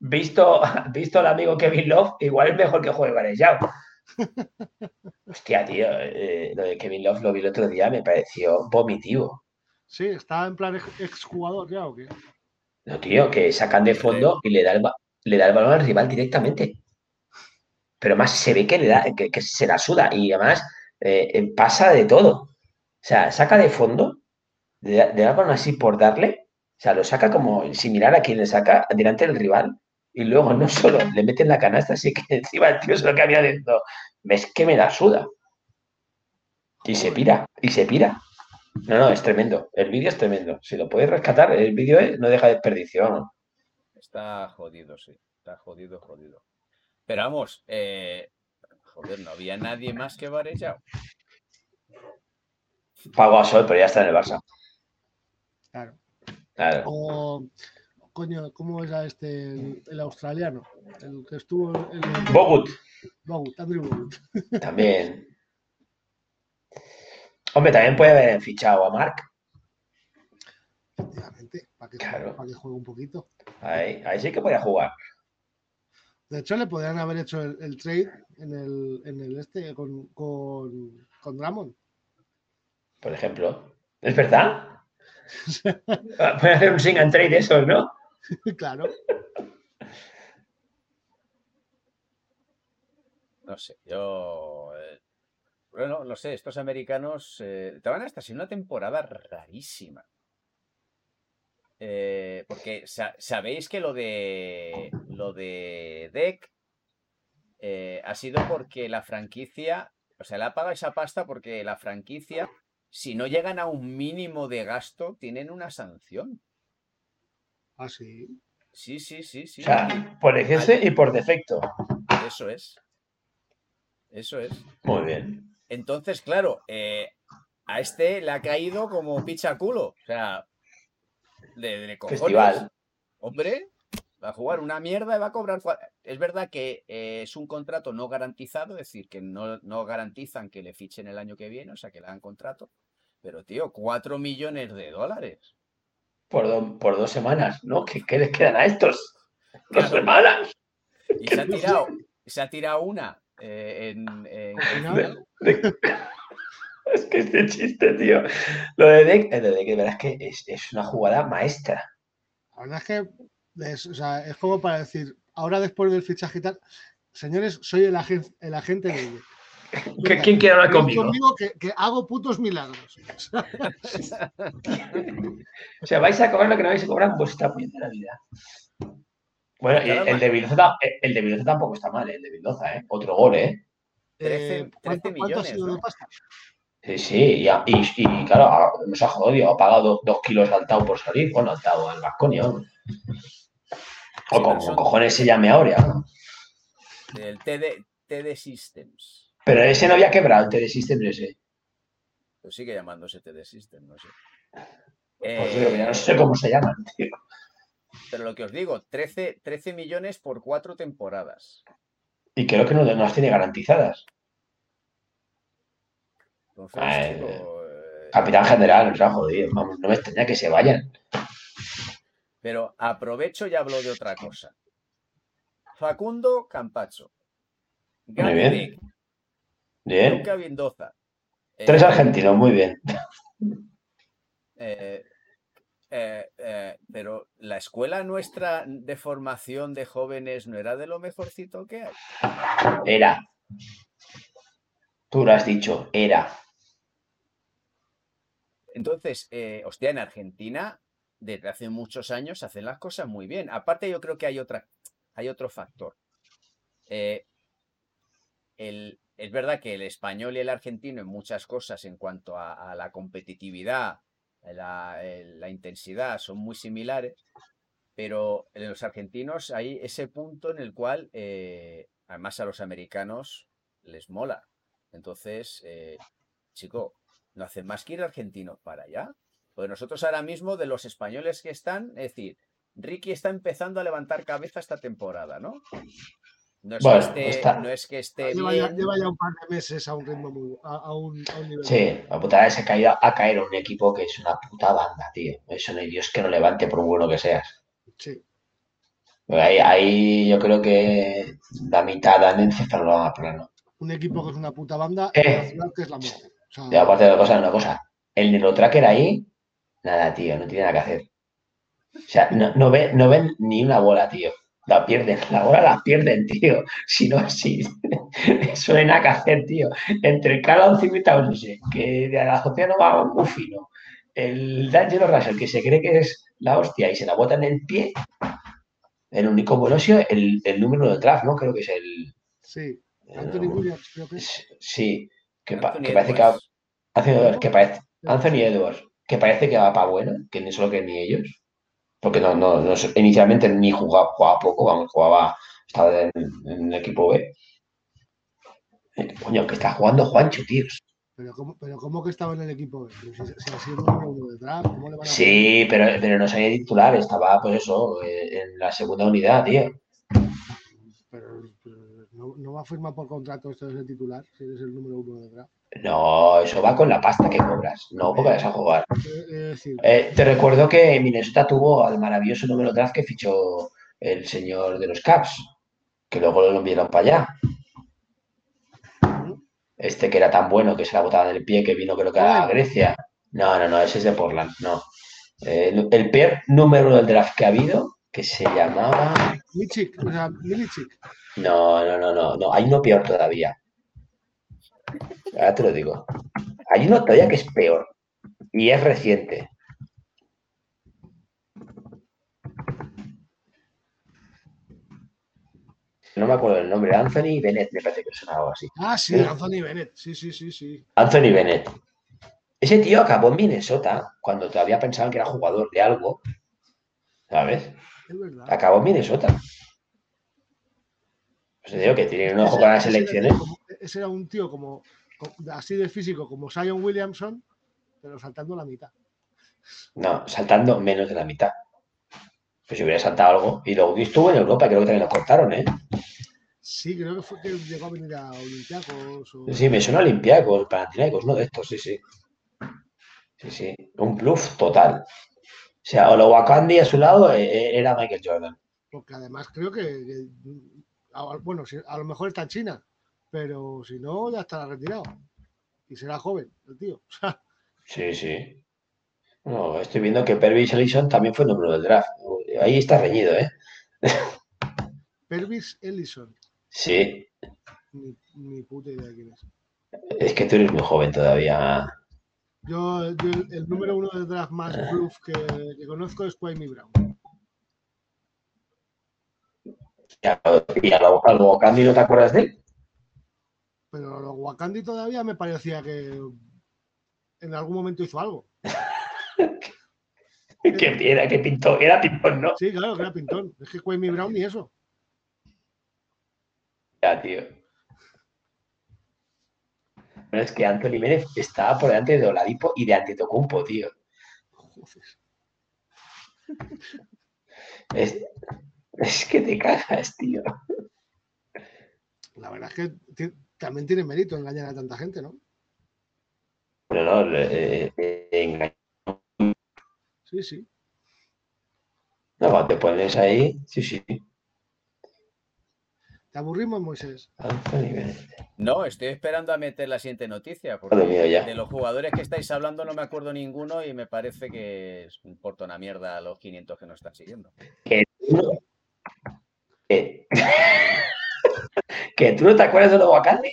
visto, visto al amigo Kevin Love, igual es mejor que juegue Varejao. Hostia, tío, eh, lo de Kevin Love lo vi el otro día, me pareció vomitivo. sí, está en plan ex- exjugador ya o qué. No, tío, que sacan de fondo y le da el, le da el balón al rival directamente. Pero más se ve que le da, que, que se la suda y además eh, pasa de todo. O sea, saca de fondo, le da, le da el balón así por darle, o sea, lo saca como sin mirar a quién le saca delante del rival y luego no solo le mete en la canasta, así que encima el tío se lo que había ves que me la suda. Y se pira, y se pira. No, no, es tremendo. El vídeo es tremendo. Si lo puedes rescatar, el vídeo no deja desperdicio. vamos. Está jodido, sí. Está jodido, jodido. Pero vamos, eh, joder, no había nadie más que Varejao. Pago a Sol, pero ya está en el Barça. Claro. Claro. O, coño, ¿cómo era este, el, el australiano? El que estuvo en el. Bogut, Bogut, Andrew Bogut. también. Hombre, también puede haber fichado a Marc. Efectivamente, para que, Claro. para que juegue un poquito. Ahí, ahí sí que podía jugar. De hecho, le podrían haber hecho el, el trade en el, en el este con, con, con Drummond. por ejemplo. ¿Es verdad? Puede hacer un sing and trade de esos, ¿no? claro. No sé, yo. eh, bueno, no sé, estos americanos eh, te van a estar sin una temporada rarísima. Eh, porque sa- sabéis que lo de lo de Deck eh, ha sido porque la franquicia, o sea, le ha pagado esa pasta porque la franquicia, si no llegan a un mínimo de gasto, tienen una sanción. Así. Sí, sí, sí, sí. O sea, por ejemplo y por defecto. Eso es. Eso es. Muy bien. Entonces, claro, eh, a este le ha caído como picha culo. O sea, de, de cojones. Festival. Hombre, va a jugar una mierda y va a cobrar. Es verdad que eh, es un contrato no garantizado, es decir, que no, no garantizan que le fichen el año que viene, o sea, que le dan contrato. Pero, tío, cuatro millones de dólares. Por, do- por dos semanas, ¿no? ¿Qué, qué les quedan a estos? Dos Claro. semanas. Y se ha tirado, se ha tirado una eh, en, en- De- Es que este chiste, tío. Lo de Deck, lo de Deck, de verdad es que es, es una jugada maestra. La verdad es que es, o sea, es como para decir, ahora después del fichaje y tal, señores, soy el, agen- el agente de ellos. ¿Qué- ¿Quién quiere hablar Venid conmigo? que, que hago putos milagros. O sea, vais a cobrar lo que no vais a cobrar en vuestra puñetera vida. Bueno, Claro, el de Vildoza, ta- el de Vildoza tampoco está mal, el de Vildoza, ¿eh? Otro gol, ¿eh? 13 Eh, ¿cuánto, 13 cuánto ha millones, sido ¿no? de pasta? Sí, sí, y, y, y, claro, nos ha jodido, ha pagado dos, kilos al Tau por salir, bueno, al Tau, al Vasconia. O son- cojones se llame Aurea. ¿no? El TD, TD Systems. Pero ese no había quebrado, el TD System ese. Pues sigue llamándose TD Systems, no sé. Pues digo, ya Eh, no sé cómo se llaman, tío. pero lo que os digo, 13, 13 millones por cuatro temporadas. Y creo que no, no las tiene garantizadas. Entonces, Ay, chico, eh, capitán general, o sea, joder, vamos, no me extraña que se vayan. Pero aprovecho y hablo de otra cosa. Facundo Campacho. Muy bien. Bien. Luca Mendoza. Tres eh, argentinos, muy bien. eh, eh, pero la escuela nuestra de formación de jóvenes no era de lo mejorcito que hay. Era. Tú lo has dicho, era. Entonces, hostia, en Argentina, desde hace muchos años, hacen las cosas muy bien. Aparte, yo creo que hay otra, hay otro factor. El- es verdad que el español y el argentino en muchas cosas en cuanto a, la competitividad, la, la intensidad, son muy similares, pero en los argentinos hay ese punto en el cual, eh, además a los americanos les mola. Entonces, eh, chico, no hacen más que ir argentinos para allá. Pues nosotros ahora mismo, de los españoles que están, es decir, Ricky está empezando a levantar cabeza esta temporada, ¿no? No es, Bueno, que, esté, está- no es que esté Lleva ya, lleva ya un par de meses a un ritmo muy. a, a un, a un nivel. Sí, la putada es caído a caer un equipo que es una puta banda, tío. Eso no hay Dios que no levante por bueno que seas. Sí. Pero Ahí, ahí yo creo que la mitad dan encefalograma plano. Un equipo que es una puta banda Eh. y que es la muerte. O sea, Y aparte de la cosa, una cosa. El Neurotracker ahí, nada, tío, no tiene nada que hacer. O sea, no, no, ve- no ven ni una bola, tío. La pierden, la bola la pierden, tío. Si no, si no nada que hacer, tío. Entre el Callum y Taunise, que de la azotea no va muy fino. El D'Angelo Russell, que se cree que es la hostia y se la bota en el pie. El único ha sido el, el número de draft, ¿no? Creo que es el. sí. Anthony Williams, creo que es. Sí, que, pa- Anthony que parece que parece, Anthony Edwards, que parece que va para bueno, que ni solo que ni ellos. Porque no, no, no inicialmente ni jugaba, jugaba poco, vamos, jugaba, estaba en, en el equipo B. Eh, Coño, que está jugando Juancho, tíos. Pero ¿cómo, pero ¿cómo que estaba en el equipo? Pero Si, si ha sido número uno de draft, ¿cómo le van a Sí, pero, pero no salía titular, estaba, pues eso, eh, en la segunda unidad, tío. Pero, pero no, no va a firmar por contrato esto de ser titular si eres el número uno de draft. No, eso va con la pasta que cobras, no porque vas a jugar. Eh, decir, Eh, te recuerdo que Minnesota tuvo al maravilloso número draft que fichó el señor de los Caps, que luego lo enviaron para allá. Este que era tan bueno que se la botaba en el pie que vino creo que a. Grecia. No, no, no, ese es de Portland, no. Eh, el, el peor número del draft que ha habido, que se llamaba... Michik, o sea, Milichik. No, no, no, no, no, hay uno peor todavía. Ahora te lo digo. Hay uno todavía que es peor y es reciente. No me acuerdo el nombre, Anthony Bennett me parece que sonaba algo así. Ah, sí, ¿Eh? Anthony Bennett. Sí, sí, sí, sí. Anthony Bennett. Ese tío acabó en Minnesota cuando todavía pensaban que era jugador de algo. ¿Sabes? Es verdad. Acabó en Minnesota. Pues te digo que tiene un ojo Ese- con las era elecciones. como- ese era un tío como, como- así de físico como Zion Williamson, pero saltando la mitad. No, saltando menos de la mitad. Pues si hubiera saltado algo. Y luego estuvo en Europa, creo que también lo cortaron, ¿eh? Sí, creo que fue que llegó a venir a Olympiacos. O... Sí, me suena Olympiacos, Panathinaikos, uno de estos, sí, sí. Sí, sí. Un bluff total. O sea, o lo Wakandi a su lado eh, eh, era Michael Jordan. Porque además creo que, bueno, a lo mejor está en China, pero si no, ya estará retirado. Y será joven, el tío. Sí, sí. No, estoy viendo que Pervis Ellison también fue número del draft. Ahí está reñido, ¿eh? Pervis Ellison. Sí. Ni, ni puta idea de quién es. Es que tú eres muy joven todavía. Yo, yo el, el número uno de draft más Ah. bluff que, que conozco es Kwame Brown. Y a, lo, a lo ¿no te acuerdas de él? Pero lo Wakandi todavía me parecía que en algún momento hizo algo. Que era, que pintó, era pintón, ¿no? Sí, claro, que era pintón. Es que Kwame Brown ni eso. Ya, tío. Pero es que Anthony Méndez estaba por delante de Oladipo y de Antetokounmpo, tío. Es, es que te cagas, tío. La verdad es que también tiene mérito engañar a tanta gente, ¿no? No, no, eh, eh, engañó. Sí, sí. No, te pones ahí, sí, sí. Te aburrimos, Moisés. No, estoy esperando a meter la siguiente noticia, porque Joder mío, ya. de los jugadores que estáis hablando no me acuerdo ninguno y me parece que es un porto una mierda a los 500 que nos están siguiendo. Que tú no, que, que tú no te acuerdas de Wakandi.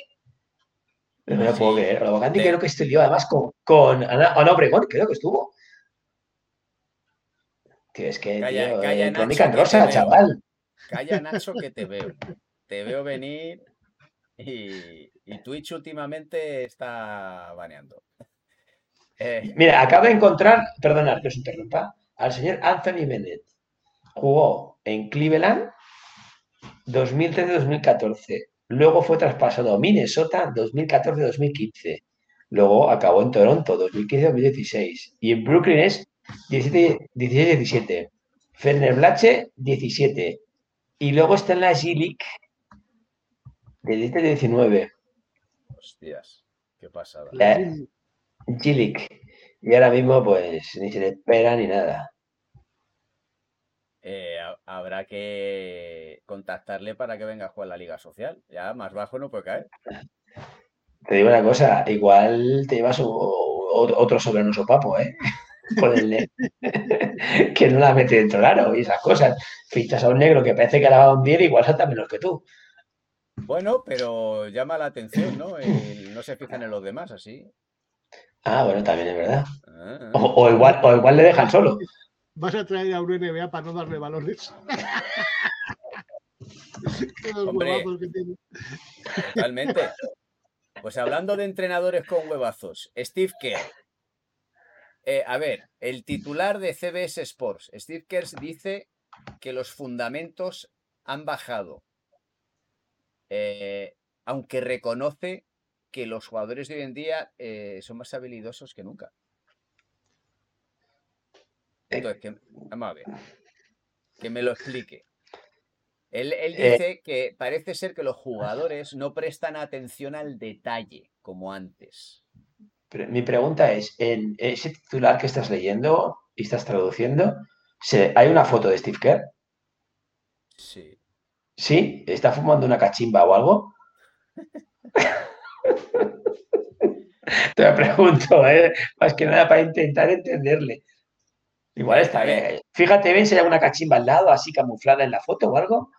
No me lo puedo Sí. creer. Wakandi De- creo que estudió además con, con Ana, Ana Obregón, creo que estuvo. Tío, es que, Calla- tío, calla, eh, Nacho, que rosa, chaval. Calla, Nacho, que te veo. Te veo venir y, y Twitch últimamente está baneando. Eh, Mira, acabo de encontrar, perdonad que os interrumpa, al señor Anthony Bennett. Jugó en Cleveland 2013-2014. Luego fue traspasado a Minnesota 2014-2015. Luego acabó en Toronto 2015-2016. Y en Brooklyn es 16-17. Fenerbahce 17. Y luego está en la G-League de 17-19. hostias, qué pasada. La. G-League. Y ahora mismo, pues, ni se le espera ni nada. Eh, ha- habrá que contactarle para que venga a jugar la Liga Social. Ya más bajo no puede caer. Te digo una cosa, igual te llevas otro soberano papo, ¿eh? Que no la mete dentro del aro y esas cosas. Fichas a un negro que parece que la va a hundir, igual salta menos que tú. Bueno, pero llama la atención, ¿no? Y no se fijan en los demás, así. Ah, bueno, también es verdad. Ah, O, o igual, o igual le dejan solo. Vas a traer a un NBA para no darle balones. Los Hombre. huevazos que tiene. Totalmente. Pues hablando de entrenadores con huevazos, Steve Kerr. Eh, a ver, el titular de CBS Sports, Steve Kerr dice que los fundamentos han bajado, Eh, aunque reconoce que los jugadores de hoy en día eh, son más habilidosos que nunca. Entonces, que, vamos a ver, que me lo explique. Él, él Eh. dice que parece ser que los jugadores no prestan atención al detalle como antes. Pero mi pregunta es, en ese titular que estás leyendo y estás traduciendo, ¿se- ¿hay una foto de Steve Kerr? Sí. ¿Sí? ¿Está fumando una cachimba o algo? Te lo pregunto, ¿eh? Más que nada para intentar entenderle. Igual está bien. Fíjate bien si hay alguna cachimba al lado, así camuflada en la foto o algo.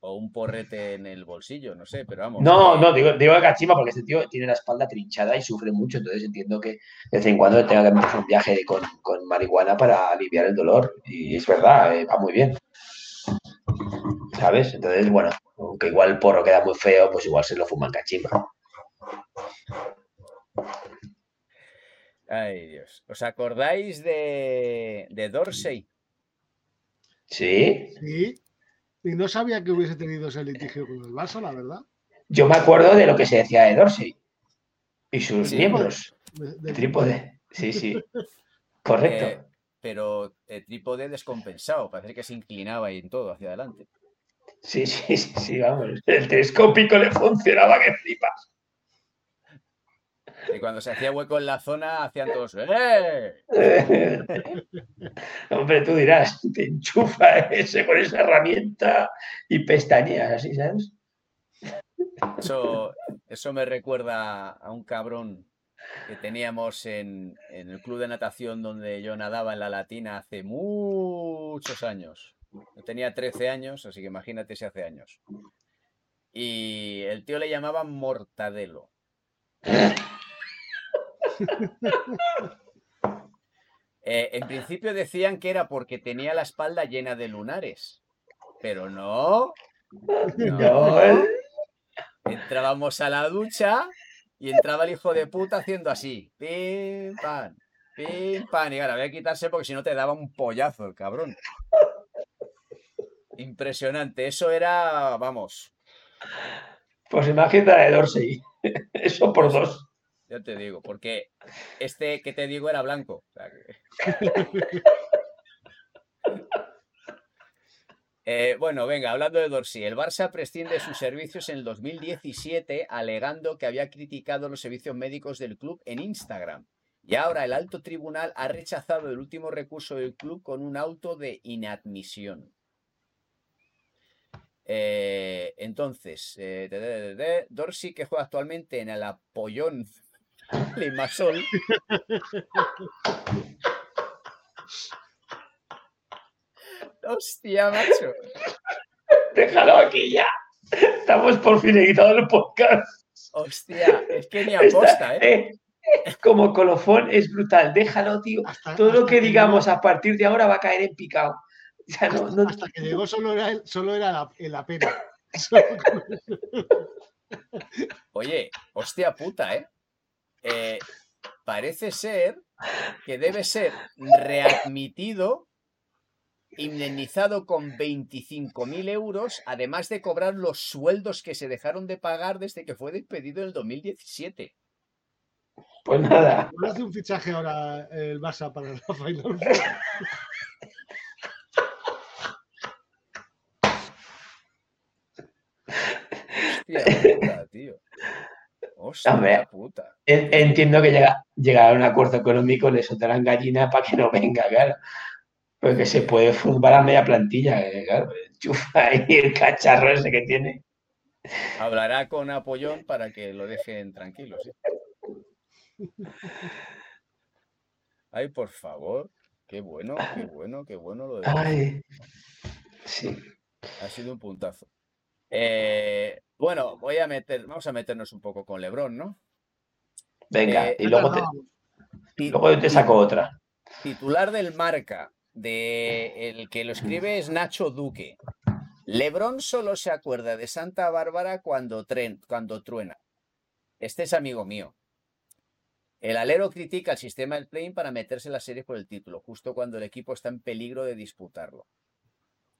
O un porrete en el bolsillo, no sé, pero vamos. No, no, digo, digo cachimba porque este tío tiene la espalda trinchada y sufre mucho, entonces entiendo que de vez en cuando tenga que hacer un viaje con, con marihuana para aliviar el dolor. Y es verdad, eh, va muy bien. ¿Sabes? Entonces, bueno, aunque igual el porro queda muy feo, pues igual se lo fuman cachimba. Ay, Dios. ¿Os acordáis de, de Dorsey? Sí, Sí. Y no sabía que hubiese tenido ese litigio con el Barça, la verdad. yo me acuerdo de lo que se decía de Dorsey y sus Sí, miembros. De- del Trípode. Sí, sí. Correcto. Eh, pero el trípode descompensado, parece que se inclinaba y en todo hacia adelante. Sí, sí, sí, sí, vamos. El telescópico le funcionaba que flipas. Y cuando se hacía hueco en la zona, hacían todos. ¡Eh! Hombre, tú dirás, te enchufa ese con esa herramienta y pestañeas así, ¿sabes? Eso, eso me recuerda a un cabrón que teníamos en, en el club de natación donde yo nadaba en la Latina hace muchos años. Yo tenía 13 años, así que imagínate si hace años. Y el tío le llamaban Mortadelo. Eh, en principio decían que era porque tenía la espalda llena de lunares. Pero no. No. Entrábamos a la ducha y entraba el hijo de puta haciendo así. Pim, pam, pim, pam. Y ahora voy a quitarse porque si no te daba un pollazo el cabrón. Impresionante. Eso era, vamos, Pues imagínate de Dorsey. Eso por dos. ya te digo, porque este que te digo era blanco. Eh, bueno, venga, hablando de Dorsey, el Barça prescinde de sus servicios en el 2017 alegando que había criticado los servicios médicos del club en Instagram. Y ahora el alto tribunal ha rechazado el último recurso del club con un auto de inadmisión. Eh, entonces, eh, Dorsey, que juega actualmente en el Apollón Limasol. Hostia, macho. Déjalo aquí ya. Estamos por finalizado el podcast. Hostia, es que ni aposta, ¿eh? ¿eh? Como colofón es brutal. Déjalo, tío. Todo lo que digamos a partir de ahora va a caer en picado. hasta, que llegó solo era, solo era la, la pena. Oye, hostia puta, ¿eh? ¿eh? Parece ser que debe ser readmitido, indemnizado con 25.000 euros, además de cobrar los sueldos que se dejaron de pagar desde que fue despedido en el 2017. Pues nada. ¿No hace un fichaje ahora el Barça para Hostia puta. Entiendo que llega, llegar a un acuerdo económico le soltarán gallina para que no venga, claro. Porque se puede fútbol a media plantilla, eh, claro. Chufa ahí el cacharro ese que tiene. Hablará con Apollón para que lo dejen tranquilo, Ay, por favor. Qué bueno, qué bueno, qué bueno lo de. Ay. Sí. Ha sido un puntazo. Eh, bueno, voy a meter, vamos a meternos un poco con Lebron, ¿no? Venga, eh, y luego te, saco otra. Titular del marca, de el que lo escribe es Nacho Duque. Lebron solo se acuerda de Santa Bárbara cuando, cuando truena. Este es amigo mío. El alero critica el sistema del play para meterse en la serie por el título, justo cuando el equipo está en peligro de disputarlo.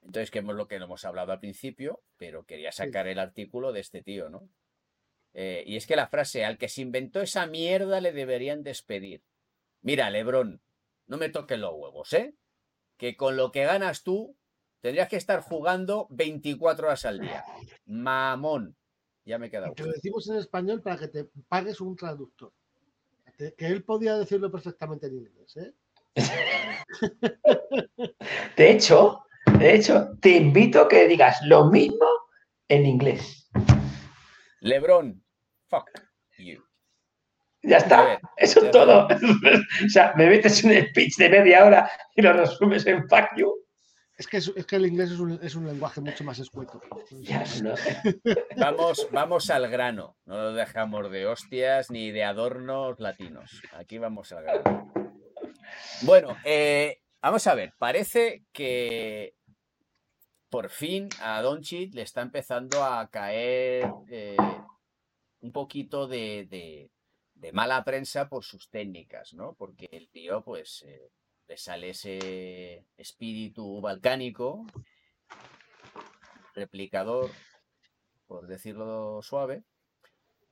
Entonces, que es lo que hemos hablado al principio, pero quería sacar el artículo de este tío, ¿no? Eh, y es que la frase, al que se inventó esa mierda le deberían despedir. Mira, Lebrón, no me toques los huevos, ¿eh? Que con lo que ganas tú, tendrías que estar jugando 24 horas al día. Mamón. Ya me he quedado. Te lo decimos en español para que te pagues un traductor. Que él podía decirlo perfectamente en inglés, ¿eh? De hecho, de hecho, te invito a que digas lo mismo en inglés. Lebron, fuck you. Ya está, eso es todo. o sea, me metes un speech de media hora y lo resumes en fuck you. Es que, es, que el inglés es un, lenguaje mucho más escueto. vamos, vamos al grano. No lo dejamos de hostias ni de adornos latinos. Aquí vamos al grano. Bueno, eh, vamos a ver. Parece que por fin a Doncic le está empezando a caer eh, un poquito de, mala prensa por sus técnicas, ¿no? Porque el tío, pues, eh, le sale ese espíritu balcánico, replicador, por decirlo suave,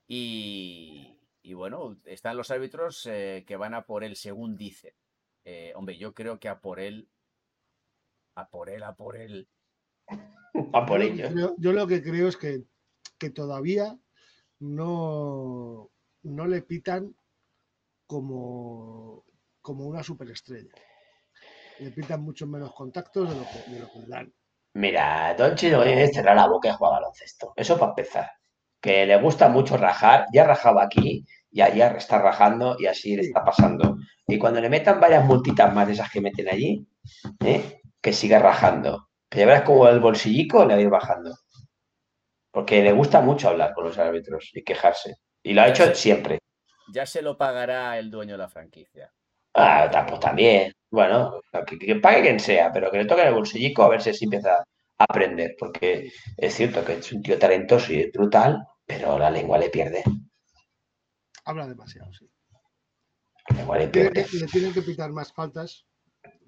y, bueno, están los árbitros eh, que van a por él, según dice. hombre, yo creo que a por él, a por él, a por él, por Yo, lo que creo es que, todavía no, no le pitan como, como una superestrella. Le pitan muchos menos contactos de lo que, de lo que le dan. Mira, Donchi no viene cerrar la boca y juega baloncesto. Eso para empezar. Que le gusta mucho rajar. Ya rajaba aquí y allá está rajando y así le está pasando. Y cuando le metan varias multitas más de esas que meten allí, ¿eh? que siga rajando. Que ya verás como el bolsillico le va a ir bajando. Porque le gusta mucho hablar con los árbitros y quejarse. Y lo ha hecho siempre. Ya se lo pagará el dueño de la franquicia. Ah, pues también. Bueno, que, pague quien sea, pero que le toque el bolsillico a ver si así empieza a aprender. Porque es cierto que es un tío talentoso y brutal, pero la lengua le pierde. Habla demasiado, sí. La lengua le pierde. le tienen que pitar más faltas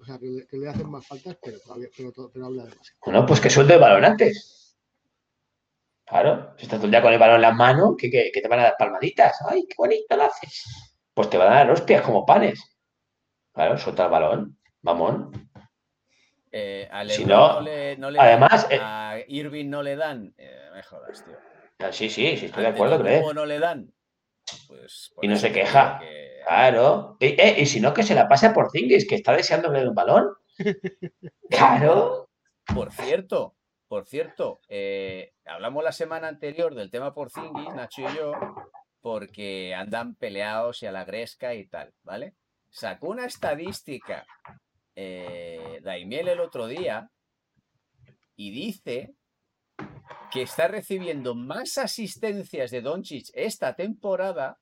o sea, que, le hacen más faltas, pero, todavía, pero, pero habla demasiado. Bueno, pues que suelte el balón antes. Claro, si estás todo el día con el balón en las manos, que, te van a dar palmaditas. ¡Ay, qué bonito lo haces! Pues te van a dar hostias como panes. Claro, suelta el balón, mamón. Eh, a Si no, no le, no le además, dan, eh, a Irving no le dan. eh, me jodas, tío. Ah, Sí, sí, sí, estoy de acuerdo, humo no le dan. Pues, Y no se queja. que- Claro. Y, eh, y si no, que se la pase por Zingis, que está deseando ver un balón. Claro. Por cierto, por cierto, eh, hablamos la semana anterior del tema Porzingis, Nacho y yo, porque andan peleados y a la gresca y tal, ¿vale? Sacó una estadística eh, Daimiel el otro día y dice que está recibiendo más asistencias de Doncic esta temporada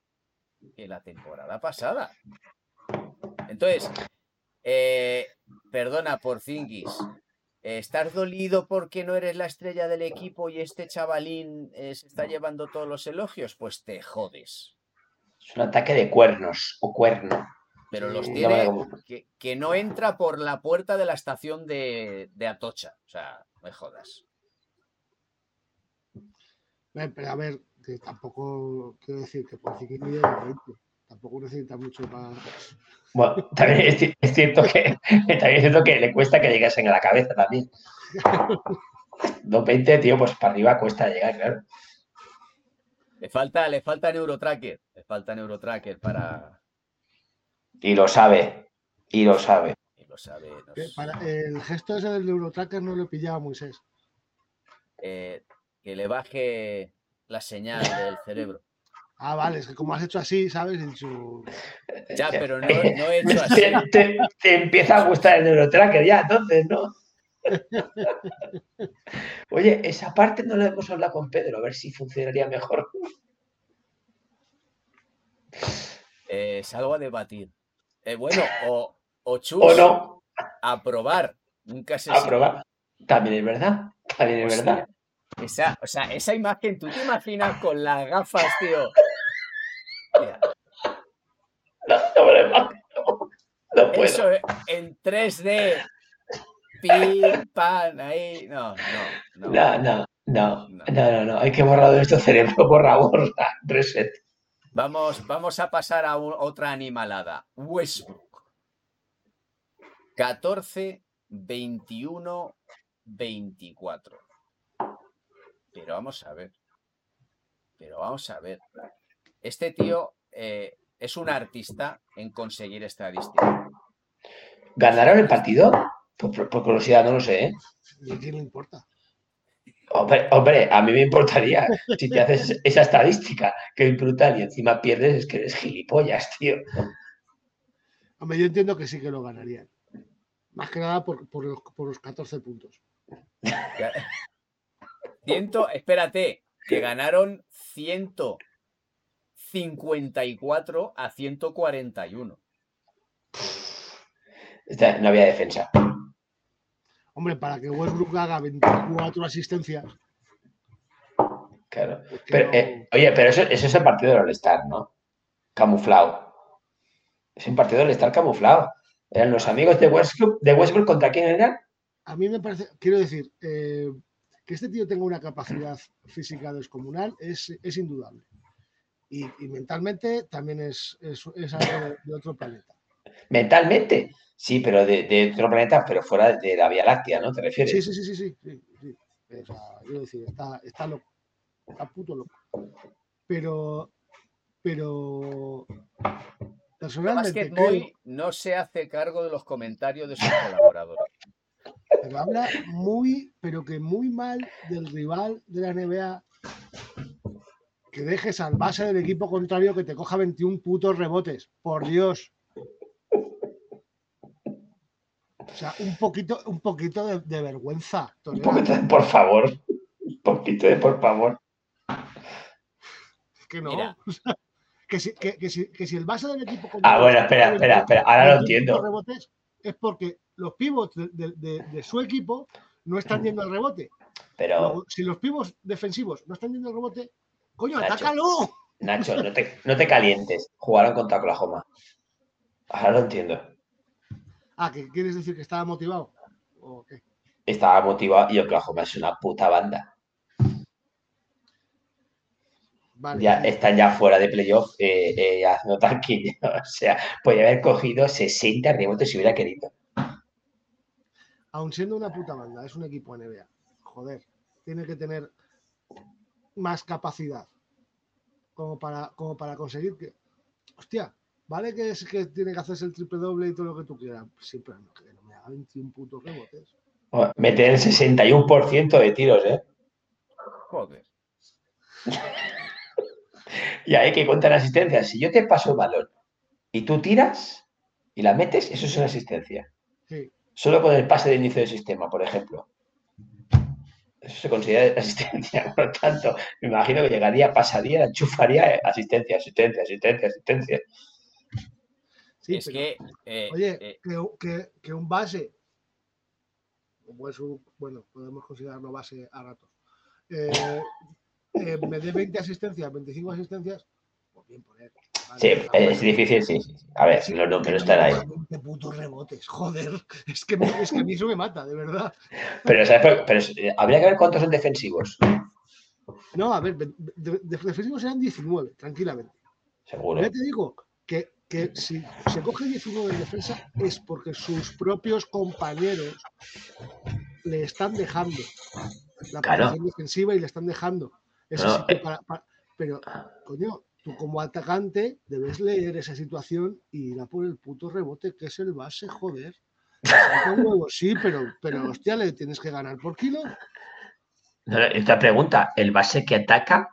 que la temporada pasada. Entonces, eh, perdona, Porzingis, ¿estás dolido porque no eres la estrella del equipo y este chavalín eh, se está llevando todos los elogios? Pues te jodes. Es un ataque de cuernos o cuerno. Pero los tiene que, que no entra por la puerta de la estación de, de Atocha. O sea, me jodas. Pero a ver, que tampoco quiero decir que por que mide de 20. Tampoco necesita mucho para. Bueno, también es, ci- es cierto que también es cierto que le cuesta que llegasen a la cabeza también. 220, tío, pues para arriba cuesta llegar, claro. Le falta, le falta Neurotracker. Le falta Neurotracker para. Y lo sabe. Y lo sabe. y lo sabe. nos- para- el gesto ese del Eurotracker no lo pillaba Moisés. eh, que le baje la señal del cerebro. Ah, vale, es que como has hecho así, ¿sabes? En su... Ya, pero no, no he hecho así. Te, te- te empieza a gustar el Neurotracker ya, entonces, ¿no? Oye, esa parte no la hemos hablado con Pedro, a ver si funcionaría mejor. Eh, salgo a debatir. Eh, bueno, o, o chus, ¿O no? a probar. Nunca se A sabe. probar. También es verdad. También es verdad. Esa, o sea, esa imagen, ¿tú te imaginas con las gafas, tío? Mira, No, no. No puedo. eso en 3D. Pim, pan, ahí. No, no, no. No, no, no, No. no. Hay que borrar de esto cerebro, borra, borra, reset. Vamos, vamos a pasar a un- otra animalada. Westbrook. 14, 21, 24. Pero vamos a ver. Pero vamos a ver. Este tío eh, es un artista en conseguir estadística. ¿Ganaron el partido? Por, por- por curiosidad, no lo sé, ¿eh? ¿Y a quién le importa? Hombre, hombre, a mí me importaría si te haces esa estadística, que es brutal, y encima pierdes, es que eres gilipollas, tío. Hombre, yo entiendo que sí que lo ganarían. Más que nada por, por los, por los 14 puntos. Ciento, espérate, que ganaron 154 a 141. Esta- No había defensa. Hombre, para que Westbrook haga 24 asistencias. Claro. Pero, eh, oye, pero eso, eso es el partido del All-Star, ¿no? Camuflado. Es un partido del All-Star camuflado. Eran los amigos de Westbrook, de Westbrook contra quién eran? A mí me parece, quiero decir, eh, que este tío tenga una capacidad física descomunal es, es indudable. Y, y mentalmente también es, es, es algo de, de otro planeta. Mentalmente. Sí, pero de, de otro planeta, pero fuera de la Vía Láctea, ¿no? ¿Te refieres? Sí, sí, sí, sí, sí. sí, sí. O sea, quiero decir, está, está loco. Está puto loco. Pero, pero personalmente Basket creo, no se hace cargo de los comentarios de sus colaboradores. Pero habla muy, pero que muy mal del rival de la NBA que dejes al base del equipo contrario que te coja 21 putos rebotes. Por Dios. O sea, un poquito, un poquito de, de vergüenza. Un poquito de por favor. Un poquito de por favor. Es que no. Mira. O sea, que, si, que, que si, que si el base del equipo Ah, bueno, espera, espera, espera. Ahora lo 21 entiendo. rebotes es porque los pivots de, de- de- de su equipo no están yendo al rebote. Pero, Luego, si los pivots defensivos no están yendo al rebote, coño, Nacho. atácalo. Nacho, no te, no te calientes. Jugaron contra Oklahoma. Ahora lo entiendo. Ah, ¿que quieres decir que estaba motivado? ¿O qué? Estaba motivado y Oklahoma es una puta banda. Vale. Ya están ya fuera de playoff eh, eh, haciendo tanquillo. O sea, podría haber cogido 60 rebotes si hubiera querido. Aun siendo una puta banda, es un equipo NBA. Joder, tiene que tener más capacidad como para, como para conseguir que. Hostia, vale que es que tiene que hacerse el triple doble y todo lo que tú quieras. Sí, pero no, que no me haga 21 putos rebotes. Meter el 61% de tiros, ¿eh? Joder. Y hay que contar asistencias. Si yo te paso el balón y tú tiras y la metes, eso es una asistencia. Sí. Solo con el pase de inicio del sistema, por ejemplo. Eso se considera asistencia. Por lo tanto, me imagino que llegaría, pasaría, enchufaría eh, asistencia, asistencia, asistencia, asistencia. Sí, es pero- que. eh, Oye, eh, que, que- que un base, como es un- bueno, podemos considerarlo base a ratos, eh, eh, me dé 20 asistencias, 25 asistencias, pues bien por él. Sí, es difícil, sí. sí. A ver, si los números están ahí. 20 putos rebotes, joder. Es que, es que a mí eso me mata, de verdad. Pero, ¿sabes? pero habría que ver cuántos son defensivos. No, a ver, de, de- de- defensivos eran 19, tranquilamente. Seguro. Ya te digo que, que si se coge 19 en defensa es porque sus propios compañeros le están dejando la Claro. posición defensiva y le están dejando. Eso No, sí que eh. para- para- pero, coño, tú como atacante debes leer esa situación y ir a por el puto rebote, que es el base, joder. Sí, pero, pero hostia, le tienes que ganar por kilo. Otra pregunta, ¿el base que ataca,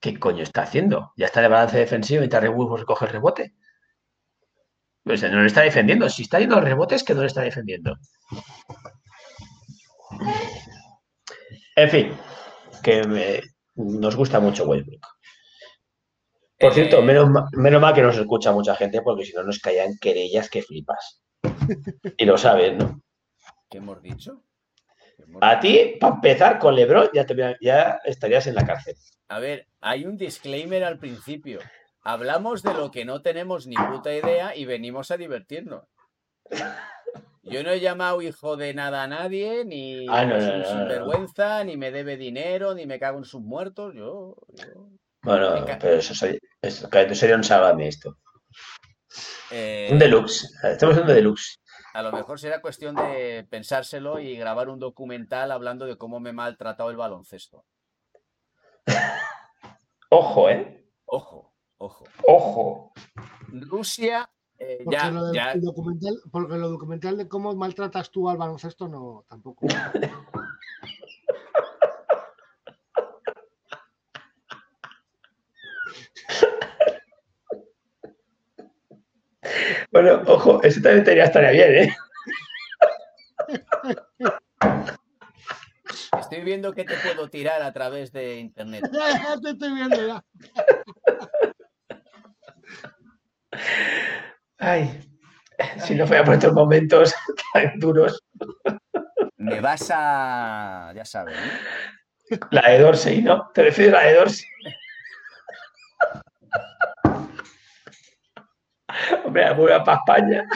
qué coño está haciendo? ¿Ya está de balance defensivo y te rebufos recoge el rebote? Pues no le está defendiendo. Si está yendo al rebote es que no le está defendiendo. En fin, que nos gusta mucho Westbrook. Por Eh, cierto, menos, ma- menos mal que nos escucha mucha gente porque si no nos caían querellas que flipas. Y lo sabes, ¿no? ¿Qué hemos dicho? ¿Qué hemos A ti, para empezar con LeBron, ya, te, ya estarías en la cárcel. A ver, hay un disclaimer al principio. Hablamos de lo que no tenemos ni puta idea y venimos a divertirnos. Yo no he llamado hijo de nada a nadie, ni Ah, no, es no, un no, no. sinvergüenza, ni me debe dinero, ni me cago en sus muertos. Yo, yo, Bueno, pero eso, sería- eso claro, sería un sálvame esto. eh, Un deluxe. Estamos en un deluxe. A lo mejor será cuestión de pensárselo y grabar un documental hablando de cómo me he maltratado el baloncesto. Ojo, ¿eh? Ojo, ojo. Ojo. Rusia, eh, Porque, ya, lo ya, el documental, porque lo documental de cómo maltratas tú al baloncesto, no, tampoco. Bueno, ojo, eso también estaría, estaría bien, ¿eh? estoy viendo que te puedo tirar a través de internet. Te estoy viendo ya. Ay, si no fuera por estos momentos tan duros. Me vas a. Ya sabes, ¿no? La de Dorsey, ¿no? ¿Te refieres a la de Dorsey? Hombre, voy a para España.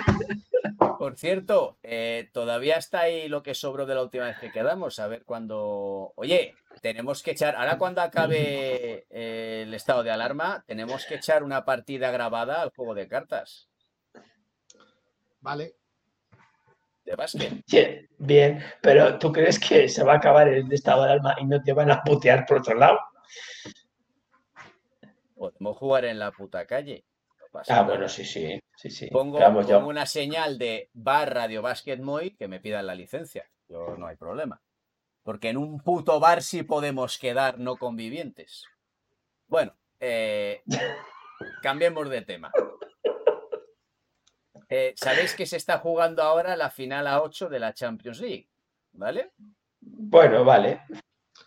Por cierto, eh, todavía está ahí lo que sobró de la última vez que quedamos. A ver cuando. Oye, tenemos que echar. Ahora, cuando acabe eh, el estado de alarma, tenemos que echar una partida grabada al juego de cartas Vale. de básquet. Bien, Bien, pero ¿tú crees que se va a acabar el estado de alarma y no te van a putear por otro lado? Podemos jugar en la puta calle. Pasa Ah, nada. bueno, sí, sí, sí, sí. Pongo, Pero vamos, pongo una señal de bar Radio Basket Moy que me pidan la licencia. Yo no hay problema. Porque en un puto bar sí podemos quedar no convivientes. Bueno, eh, cambiemos de tema. Eh, Sabéis que se está jugando ahora la final a 8 de la Champions League, ¿vale? Bueno, vale.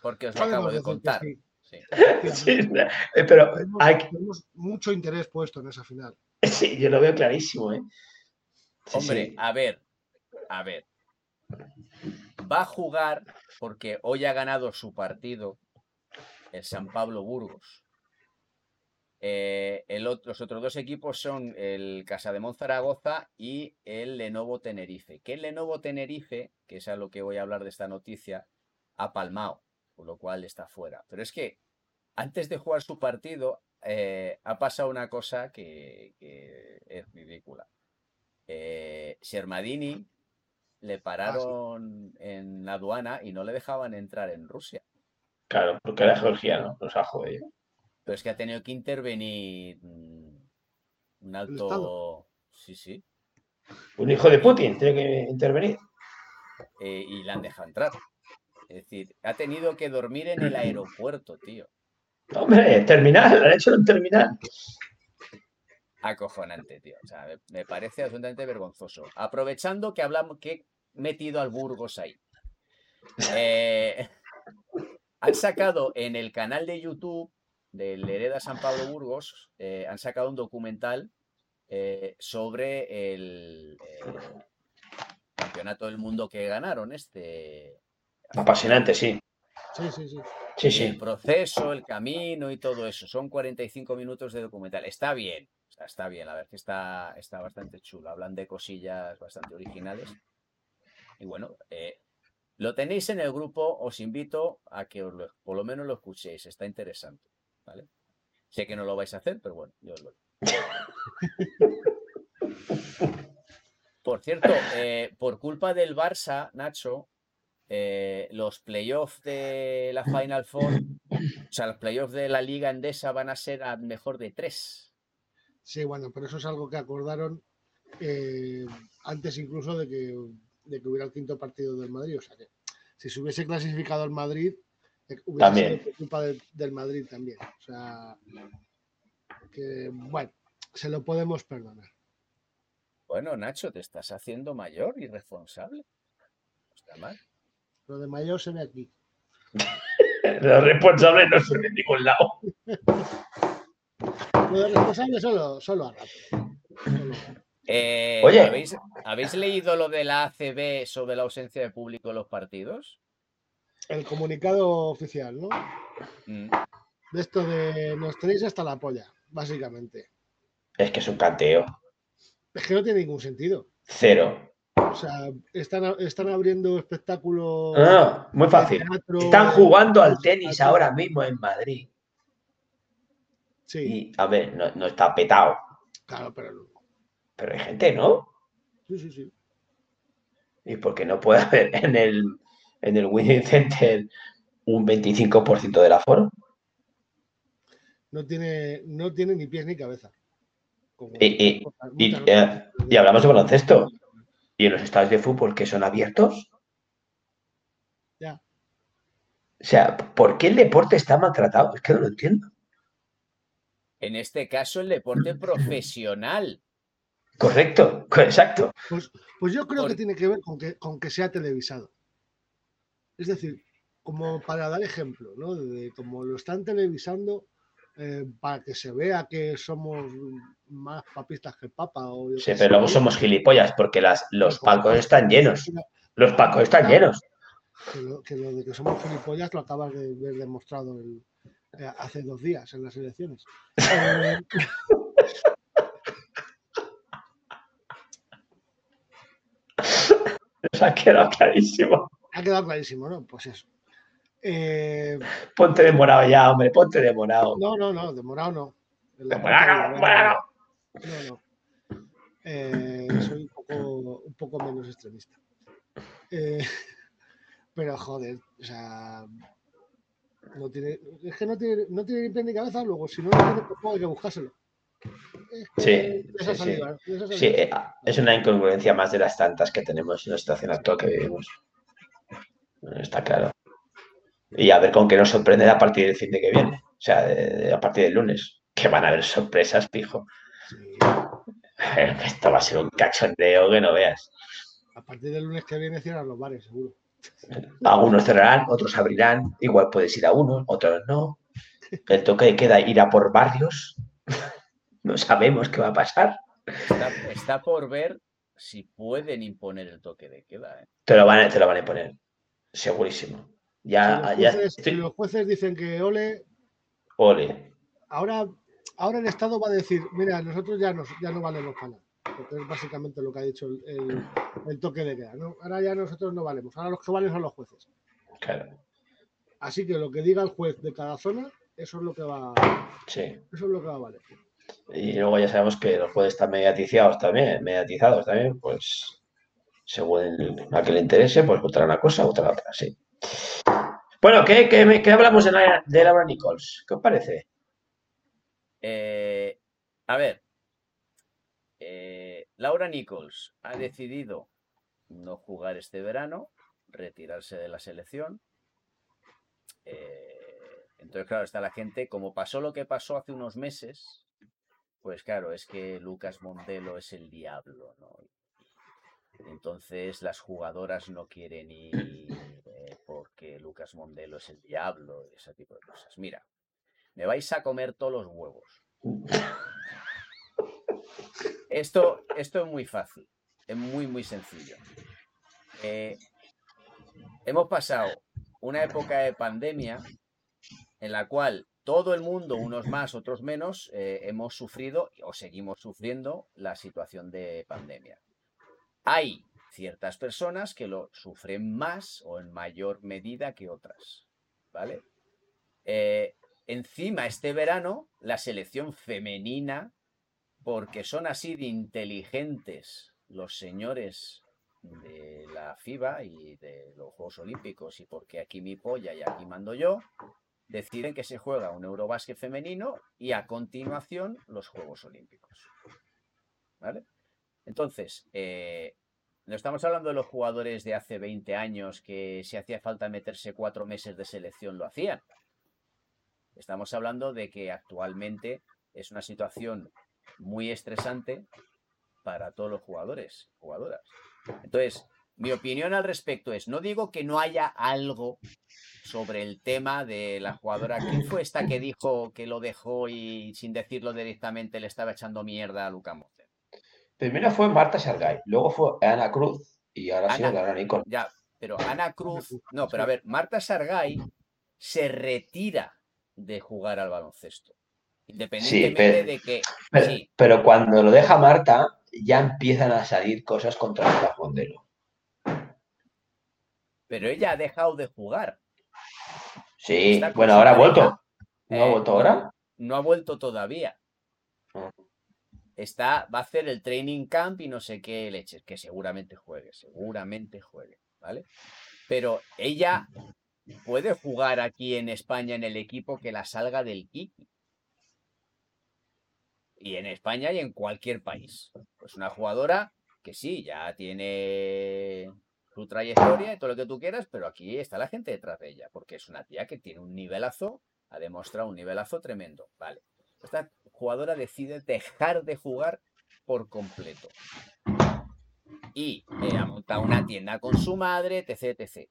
Porque os lo acabo de contar. sí. Sí. Sí, eh, pero Tenemos, hay que- tenemos mucho interés puesto en esa final. sí, yo lo veo clarísimo, ¿eh? Sí, Hombre, sí. a ver, a ver. Va a jugar porque hoy ha ganado su partido el San Pablo Burgos. Eh, el los otros dos equipos son el Casademón Zaragoza y el Lenovo Tenerife. Que el Lenovo Tenerife, que es a lo que voy a hablar de esta noticia, ha palmado, por lo cual está fuera. Pero es que antes de jugar su partido eh, ha pasado una cosa que, que es ridícula. Eh, Shermadini le pararon en la aduana y no le dejaban entrar en Rusia. Claro, porque era georgiano, nos ha jodido. Pero es que ha tenido que intervenir mm, un alto. Sí, sí. Un hijo de Putin tiene que intervenir. eh, y la han dejado entrar. Es decir, ha tenido que dormir en el aeropuerto, tío. Hombre, terminal, han hecho en un terminal. Acojonante, tío. O sea, me, parece absolutamente vergonzoso. Aprovechando que hablamos, que he metido al Burgos ahí. Eh, han sacado en el canal de YouTube del Hereda San Pablo Burgos, eh, han sacado un documental eh, sobre el campeonato del mundo que ganaron este. Apasionante, sí. Sí, sí, sí. Sí, y El sí. proceso, el camino y todo eso. Son 45 minutos de documental. Está bien. está bien. La verdad que está, está bastante chulo. Hablan de cosillas bastante originales. Y bueno, eh, lo tenéis en el grupo. Os invito a que os lo- por lo menos lo escuchéis. Está interesante. ¿vale? Sé que no lo vais a hacer, pero bueno, yo os lo Por cierto, eh, por culpa del Barça, Nacho, eh, los playoffs de la Final Four, o sea, los playoffs de la Liga Endesa van a ser a mejor de tres. Sí, bueno, pero eso es algo que acordaron eh, antes incluso de que, de que hubiera el quinto partido del Madrid. O sea que si se hubiese clasificado el Madrid, eh, hubiese También. sido culpa de- del Madrid también. O sea, que bueno, se lo podemos perdonar. Bueno, Nacho, te estás haciendo mayor y responsable. No está mal. Lo de mayor se ve aquí. Los responsables no son de ningún lado. Lo de responsable solo, solo a rato. Solo a rato. Eh, Oye. ¿habéis, habéis leído lo de la ACB sobre la ausencia de público en los partidos? El comunicado oficial, ¿no? Mm, De esto de nos tenéis hasta la polla, básicamente. Es que es un canteo. Es que no tiene ningún sentido. Cero. O sea, están, están abriendo espectáculos. Ah, muy de fácil. teatro, Están jugando al tenis ahora mismo en Madrid. Sí, Y, a ver, no, no está petado. claro, pero no. Pero hay gente, ¿no? Sí, sí, sí. ¿Y por qué no puede haber en el, en el Winning Center un 25% del aforo? No tiene, no tiene ni pies ni cabeza. Como Y- y- Y, eh, y hablamos de baloncesto. ¿Y en los estadios de fútbol que son abiertos? Ya. O sea, ¿por qué el deporte está maltratado? Es que no lo entiendo. En este caso, el deporte profesional. Correcto, exacto. Pues, pues yo creo que tiene que ver con que, con que sea televisado. Es decir, como para dar ejemplo, ¿no? De como lo están televisando eh, para que se vea que somos más papistas que el Papa. O yo Sí, pero luego somos gilipollas porque las, los Pues, palcos están llenos. Los palcos están llenos. Que lo, que lo de que somos gilipollas lo acabas de ver demostrado el- eh, hace dos días en las elecciones. Eh, Nos ha quedado clarísimo. ha quedado clarísimo, ¿no? Pues eso. Eh, Ponte de morado ya, hombre, ponte de morado. no, no, no, demorado no. En la No, no. Eh, soy un poco, un poco menos extremista. Eh, pero joder, o sea. No tiene, es que no tiene, no tiene ni pie ni cabeza, luego si no lo tiene, pues hay que buscárselo. Es que Sí, sí, salido, sí. Sí, eh, es una incongruencia más de las tantas que tenemos en la situación actual que vivimos. Está claro. Y a ver con qué nos sorprende a partir del fin de que viene. O sea, de- de- a partir del lunes. Que van a haber sorpresas, pijo. Esto va a ser un cachondeo que no veas. A partir del lunes que viene cierran los bares, seguro. Algunos cerrarán, otros abrirán. Igual puedes ir a uno, otros no. El toque de queda irá por barrios. No sabemos qué va a pasar. Está, está por ver si pueden imponer el toque de queda. ¿eh? Te lo van a, te lo van a imponer. Segurísimo. Si Ya, ya si los jueces dicen que ole, Ole. ahora, ahora el Estado va a decir, mira, nosotros ya, nos, ya no valemos para nada. Porque es básicamente lo que ha dicho el, el- el toque de queda. ¿no? Ahora ya nosotros no valemos. Ahora los que valen son los jueces. Claro. Así que lo que diga el juez de cada zona, eso es lo que va, Sí. eso es lo que va a valer. Y luego ya sabemos que los jueces están mediatizados también, mediatizados también, pues según a que le interese, pues votará una cosa, votará otra, sí. Bueno, ¿qué, qué, qué hablamos de, la, de Laura Nichols? ¿Qué os parece? Eh, a ver, eh, Laura Nichols ha decidido no jugar este verano, retirarse de la selección. Eh, entonces, claro, está la gente, como pasó lo que pasó hace unos meses, pues claro, es que Lucas Montelo es el diablo, ¿no? Entonces las jugadoras no quieren ir porque Lucas Mondelo es el diablo y ese tipo de cosas. Mira, me vais a comer todos los huevos. Esto, esto es muy fácil, es muy, muy sencillo. Eh, hemos pasado una época de pandemia en la cual todo el mundo, unos más, otros menos, eh, hemos sufrido o seguimos sufriendo la situación de pandemia. Hay ciertas personas que lo sufren más o en mayor medida que otras, ¿vale? Eh, encima, este verano, la selección femenina, porque son así de inteligentes los señores de la FIBA y de los Juegos Olímpicos, y porque aquí mi polla y aquí mando yo, deciden que se juega un Eurobásquet femenino y a continuación los Juegos Olímpicos. ¿Vale? Entonces, eh, no estamos hablando de los jugadores de hace 20 años que si hacía falta meterse cuatro meses de selección lo hacían. Estamos hablando de que actualmente es una situación muy estresante para todos los jugadores, jugadoras. Entonces, mi opinión al respecto es, no digo que no haya algo sobre el tema de la jugadora. ¿Quién fue esta que dijo que lo dejó y sin decirlo directamente le estaba echando mierda a Luca Monte? Primero fue Marta Sargay, luego fue Ana Cruz y ahora ha sido Ana. Ya, pero Ana Cruz, no, pero a ver, Marta Sargay se retira de jugar al baloncesto. Independientemente de que. Pero, cuando lo deja Marta, ya empiezan a salir cosas contra el Mondelo. Pero ella ha dejado de jugar. Sí, bueno, ahora ha vuelto. ¿No ha eh, vuelto ahora? No ha vuelto todavía. Ah está, va a hacer el training camp y no sé qué leches, que seguramente juegue, seguramente juegue, ¿vale? Pero ella puede jugar aquí en España en el equipo que la salga del Kiki. Y en España y en cualquier país. Pues una jugadora que sí, ya tiene su trayectoria y todo lo que tú quieras, pero aquí está la gente detrás de ella, porque es una tía que tiene un nivelazo, ha demostrado un nivelazo tremendo, ¿vale? Esta jugadora decide dejar de jugar por completo. Y eh, ha montado una tienda con su madre, etc. etc.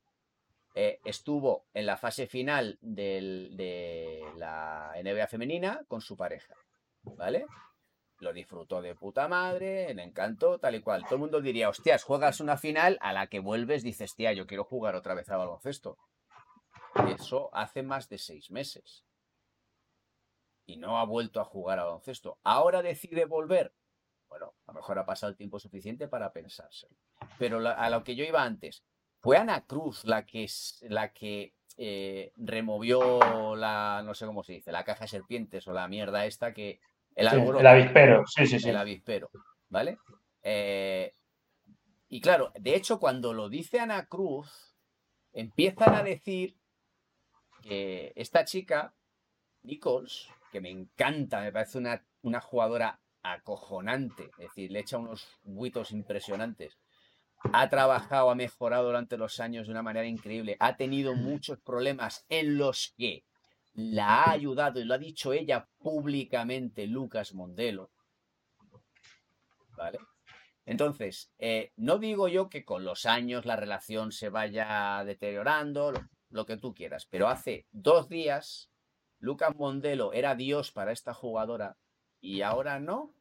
Eh, estuvo en la fase final de la NBA femenina con su pareja. ¿Vale? Lo disfrutó de puta madre, le encantó, tal y cual. Todo el mundo diría, hostias, juegas una final a la que vuelves, dices, tía, yo quiero jugar otra vez al baloncesto. Eso hace más de seis meses y no ha vuelto a jugar a baloncesto. Ahora decide volver. Bueno, a lo mejor ha pasado el tiempo suficiente para pensárselo. Pero a lo que yo iba antes, fue Ana Cruz la que, la que eh, removió la, no sé cómo se dice, la caja de serpientes o la mierda esta que... El, el avispero, sí, sí, sí. El avispero, ¿vale? Eh, y claro, de hecho, cuando lo dice Ana Cruz, empiezan a decir que esta chica, Nichols, que me encanta, me parece una, una jugadora acojonante, es decir, le echa unos buitos impresionantes. Ha trabajado, ha mejorado durante los años de una manera increíble, ha tenido muchos problemas en los que la ha ayudado, y lo ha dicho ella públicamente, Lucas Mondelo. ¿Vale? Entonces, eh, no digo yo que con los años la relación se vaya deteriorando, lo que tú quieras, pero hace dos días Lucas Mondelo era Dios para esta jugadora y ahora no.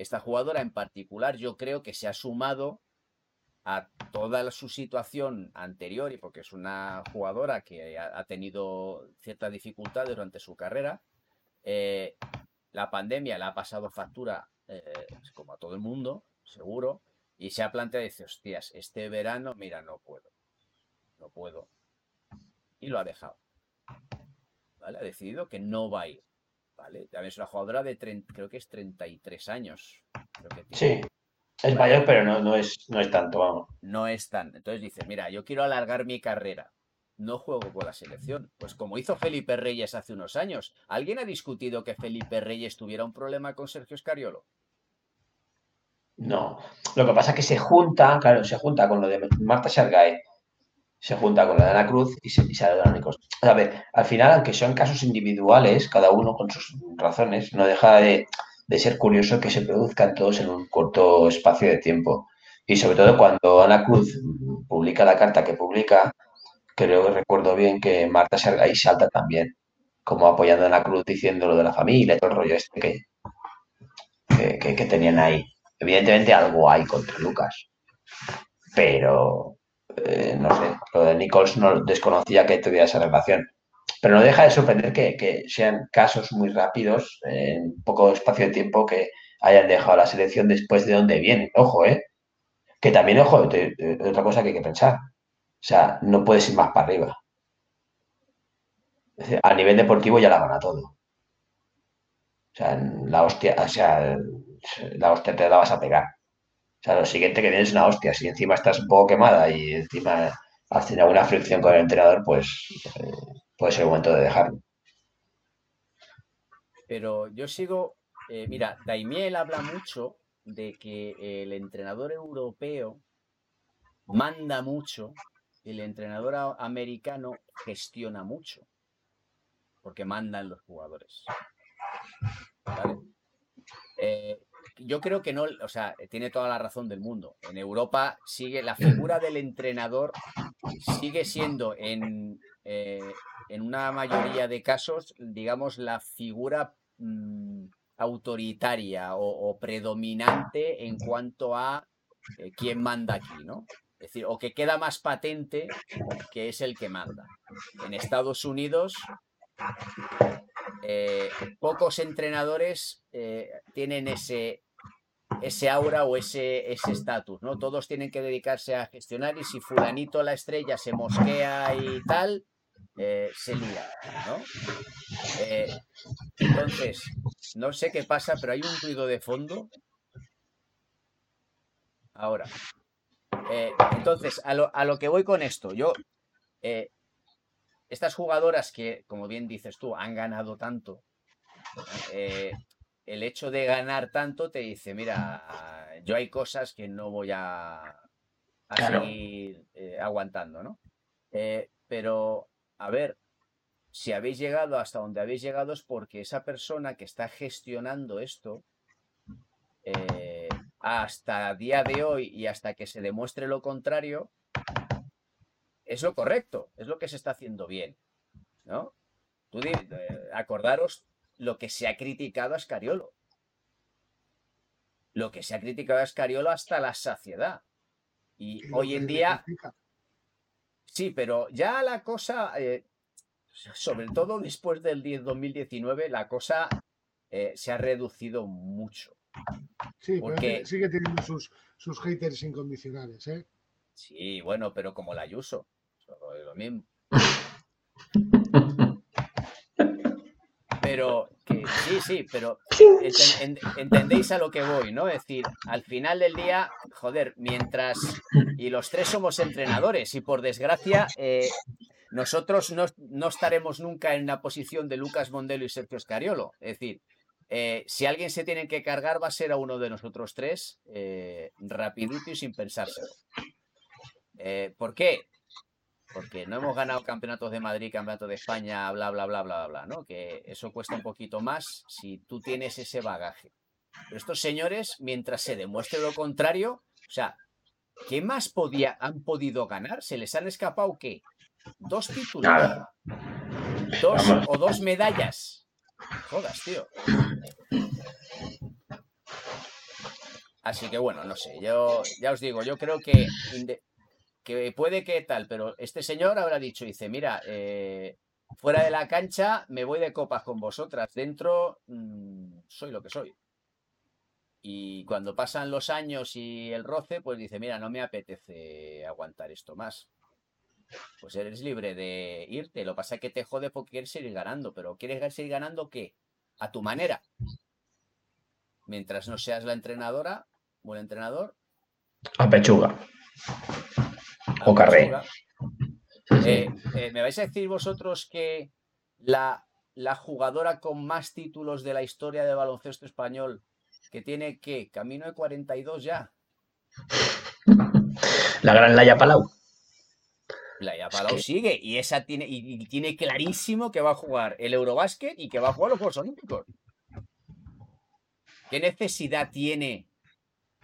Esta jugadora en particular yo creo que se ha sumado a toda su situación anterior y porque es una jugadora que ha tenido ciertas dificultades durante su carrera. Eh, la pandemia le ha pasado factura eh, como a todo el mundo, seguro, y se ha planteado dice, hostias, este verano, mira, no puedo, no puedo. Y lo ha dejado. Ha decidido que no va a ir, ¿vale? Es una jugadora de, creo que es 33 años. Sí, Es mayor, pero no, no, es, no es tanto, vamos. No es tan. Entonces dice, mira, yo quiero alargar mi carrera. No juego con la selección. Pues como hizo Felipe Reyes hace unos años. ¿Alguien ha discutido que Felipe Reyes tuviera un problema con Sergio Escariolo? No. Lo que pasa es que se junta, claro, se junta con lo de Marta Shargae, se junta con la de Ana Cruz y se, y se A ver, al final, aunque son casos individuales, cada uno con sus razones, no deja de, ser curioso que se produzcan todos en un corto espacio de tiempo. Y sobre todo cuando Ana Cruz publica la carta que publica, creo que recuerdo bien que Marta Sergay salta también, como apoyando a Ana Cruz diciendo lo de la familia todo el rollo este que, que tenían ahí. Evidentemente algo hay contra Lucas, pero eh, no sé, lo de Nichols no desconocía que tuviera esa relación. Pero no deja de sorprender que, sean casos muy rápidos, en poco espacio de tiempo, que hayan dejado la selección después de donde vienen. Ojo, ¿eh? Que también, ojo, otra cosa que hay que pensar. O sea, no puedes ir más para arriba. a nivel deportivo ya la van a todo. O sea, la hostia, o sea, la hostia te la vas a pegar. O sea, lo siguiente que tienes es una hostia. Si encima estás un poco quemada y encima has tenido alguna fricción con el entrenador, pues eh, puede ser el momento de dejarlo. Pero yo sigo, eh, mira, Daimiel habla mucho de que el entrenador europeo manda mucho, el entrenador americano gestiona mucho, porque mandan los jugadores. ¿Vale? Eh, yo creo que no, o sea, tiene toda la razón del mundo. En Europa sigue la figura del entrenador sigue siendo en, eh, en una mayoría de casos, digamos, la figura mm, autoritaria o, predominante en cuanto a eh, quién manda aquí, ¿no? Es decir, o que queda más patente que es el que manda. En Estados Unidos, eh, pocos entrenadores tienen ese ese aura o ese estatus, ¿no? Todos tienen que dedicarse a gestionar y si fulanito la estrella se mosquea y tal, eh, se lía, ¿no? Eh, entonces, no sé qué pasa, pero hay un ruido de fondo. Ahora, eh, entonces, a lo, a lo, que voy con esto, yo, estas jugadoras que, como bien dices tú, han ganado tanto, el hecho de ganar tanto te dice, mira, yo hay cosas que no voy a, seguir eh, aguantando, ¿no? Eh, pero, a ver, si habéis llegado hasta donde habéis llegado es porque esa persona que está gestionando esto, eh, hasta día de hoy y hasta que se demuestre lo contrario, es lo correcto, es lo que se está haciendo bien, ¿no? Tú acordaros lo que se ha criticado a Escariolo. Lo que se ha criticado a Escariolo hasta la saciedad. Y hoy en día... Sí, pero ya la cosa, eh, sobre todo después del 2019, la cosa eh, se ha reducido mucho. Sí, porque... sigue teniendo sus, sus haters incondicionales, ¿eh? Sí, bueno, pero como la Ayuso. Lo mismo. Pero sí, sí, pero entendéis a lo que voy, ¿no? Es decir, al final del día, joder, mientras. Y los tres somos entrenadores, y por desgracia, eh, nosotros no, estaremos nunca en la posición de Lucas Mondelo y Sergio Scariolo. Es decir, eh, si alguien se tiene que cargar, va a ser a uno de nosotros tres, eh, rapidito y sin pensárselo. ¿Por qué? Porque no hemos ganado campeonatos de Madrid, campeonato de España, bla, bla, bla, bla, bla, ¿no? Que eso cuesta un poquito más si tú tienes ese bagaje. Pero estos señores, mientras se demuestre lo contrario, o sea, ¿qué más podía, han podido ganar? ¿Se les han escapado qué? ¿Dos títulos? ¿Dos o dos medallas? Jodas, tío. Así que bueno, no sé, yo ya os digo, yo creo que puede que tal, pero este señor habrá dicho, dice, mira, eh, fuera de la cancha me voy de copas con vosotras, dentro mm, soy lo que soy. Y cuando pasan los años y el roce, pues dice, mira, no me apetece aguantar esto más. Pues eres libre de irte. Lo pasa que te jode porque quieres seguir ganando. Pero ¿quieres seguir ganando qué? A tu manera. Mientras no seas la entrenadora, buen entrenador. A Pechuga. O Carré. Eh, eh, ¿Me vais a decir vosotros que la, la jugadora con más títulos de la historia del baloncesto español, que tiene que camino de 42 ya, La gran Laia Palau. la ya Es Palau que- sigue y esa tiene y, y tiene clarísimo que va a jugar el Eurobásquet y que va a jugar los Juegos Olímpicos. ¿Qué necesidad tiene?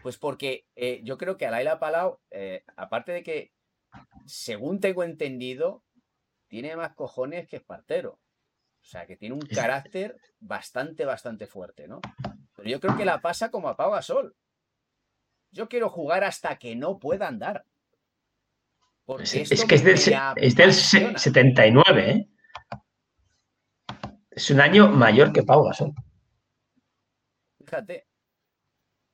Pues porque eh, yo creo que a Laila Palau, eh, aparte de que, según tengo entendido, tiene más cojones que Espartero. O sea, que tiene un carácter bastante, bastante fuerte, ¿no? Pero yo creo que la pasa como a Pau Gasol. Yo quiero jugar hasta que no pueda andar. Porque Es, que es del, es del se- apasiona. 79, ¿eh? Es un año mayor que Pau Gasol. Fíjate.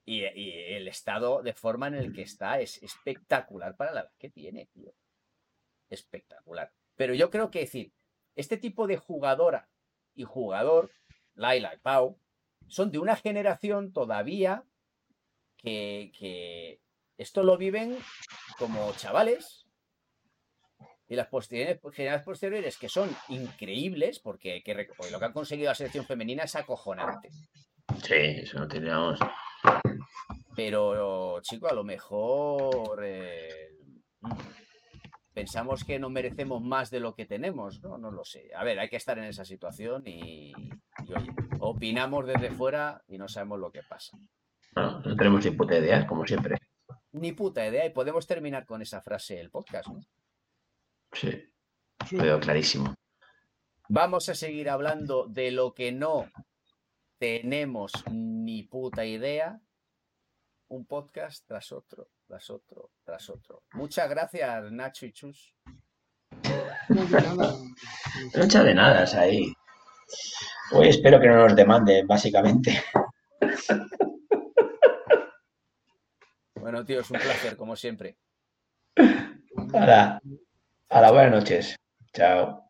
Y, y el estado de forma en el que está es espectacular para la edad que tiene, tío. Espectacular. Pero yo creo que decir, este tipo de jugadora y jugador, Laila y Pau, son de una generación todavía que, que esto lo viven como chavales. Y las posteriores, generaciones posteriores que son increíbles, porque, que lo que han conseguido la selección femenina es acojonante. Sí, eso no teníamos. Pero, chico, a lo mejor eh, pensamos que no merecemos más de lo que tenemos, ¿no? No lo sé. A ver, hay que estar en esa situación y, y, oye, opinamos desde fuera y no sabemos lo que pasa. No, no tenemos ni puta idea, como siempre. Ni puta idea y podemos terminar con esa frase el podcast, Sí. lo veo clarísimo. Vamos a seguir hablando de lo que no tenemos ni puta idea. Un podcast tras otro, tras otro, tras otro. Muchas gracias, Nacho y Chus. No, de nada. De nada, es ahí. Hoy espero que no nos demanden, básicamente. Bueno, tío, es un placer, como siempre. Ahora, a las buenas noches. Chao.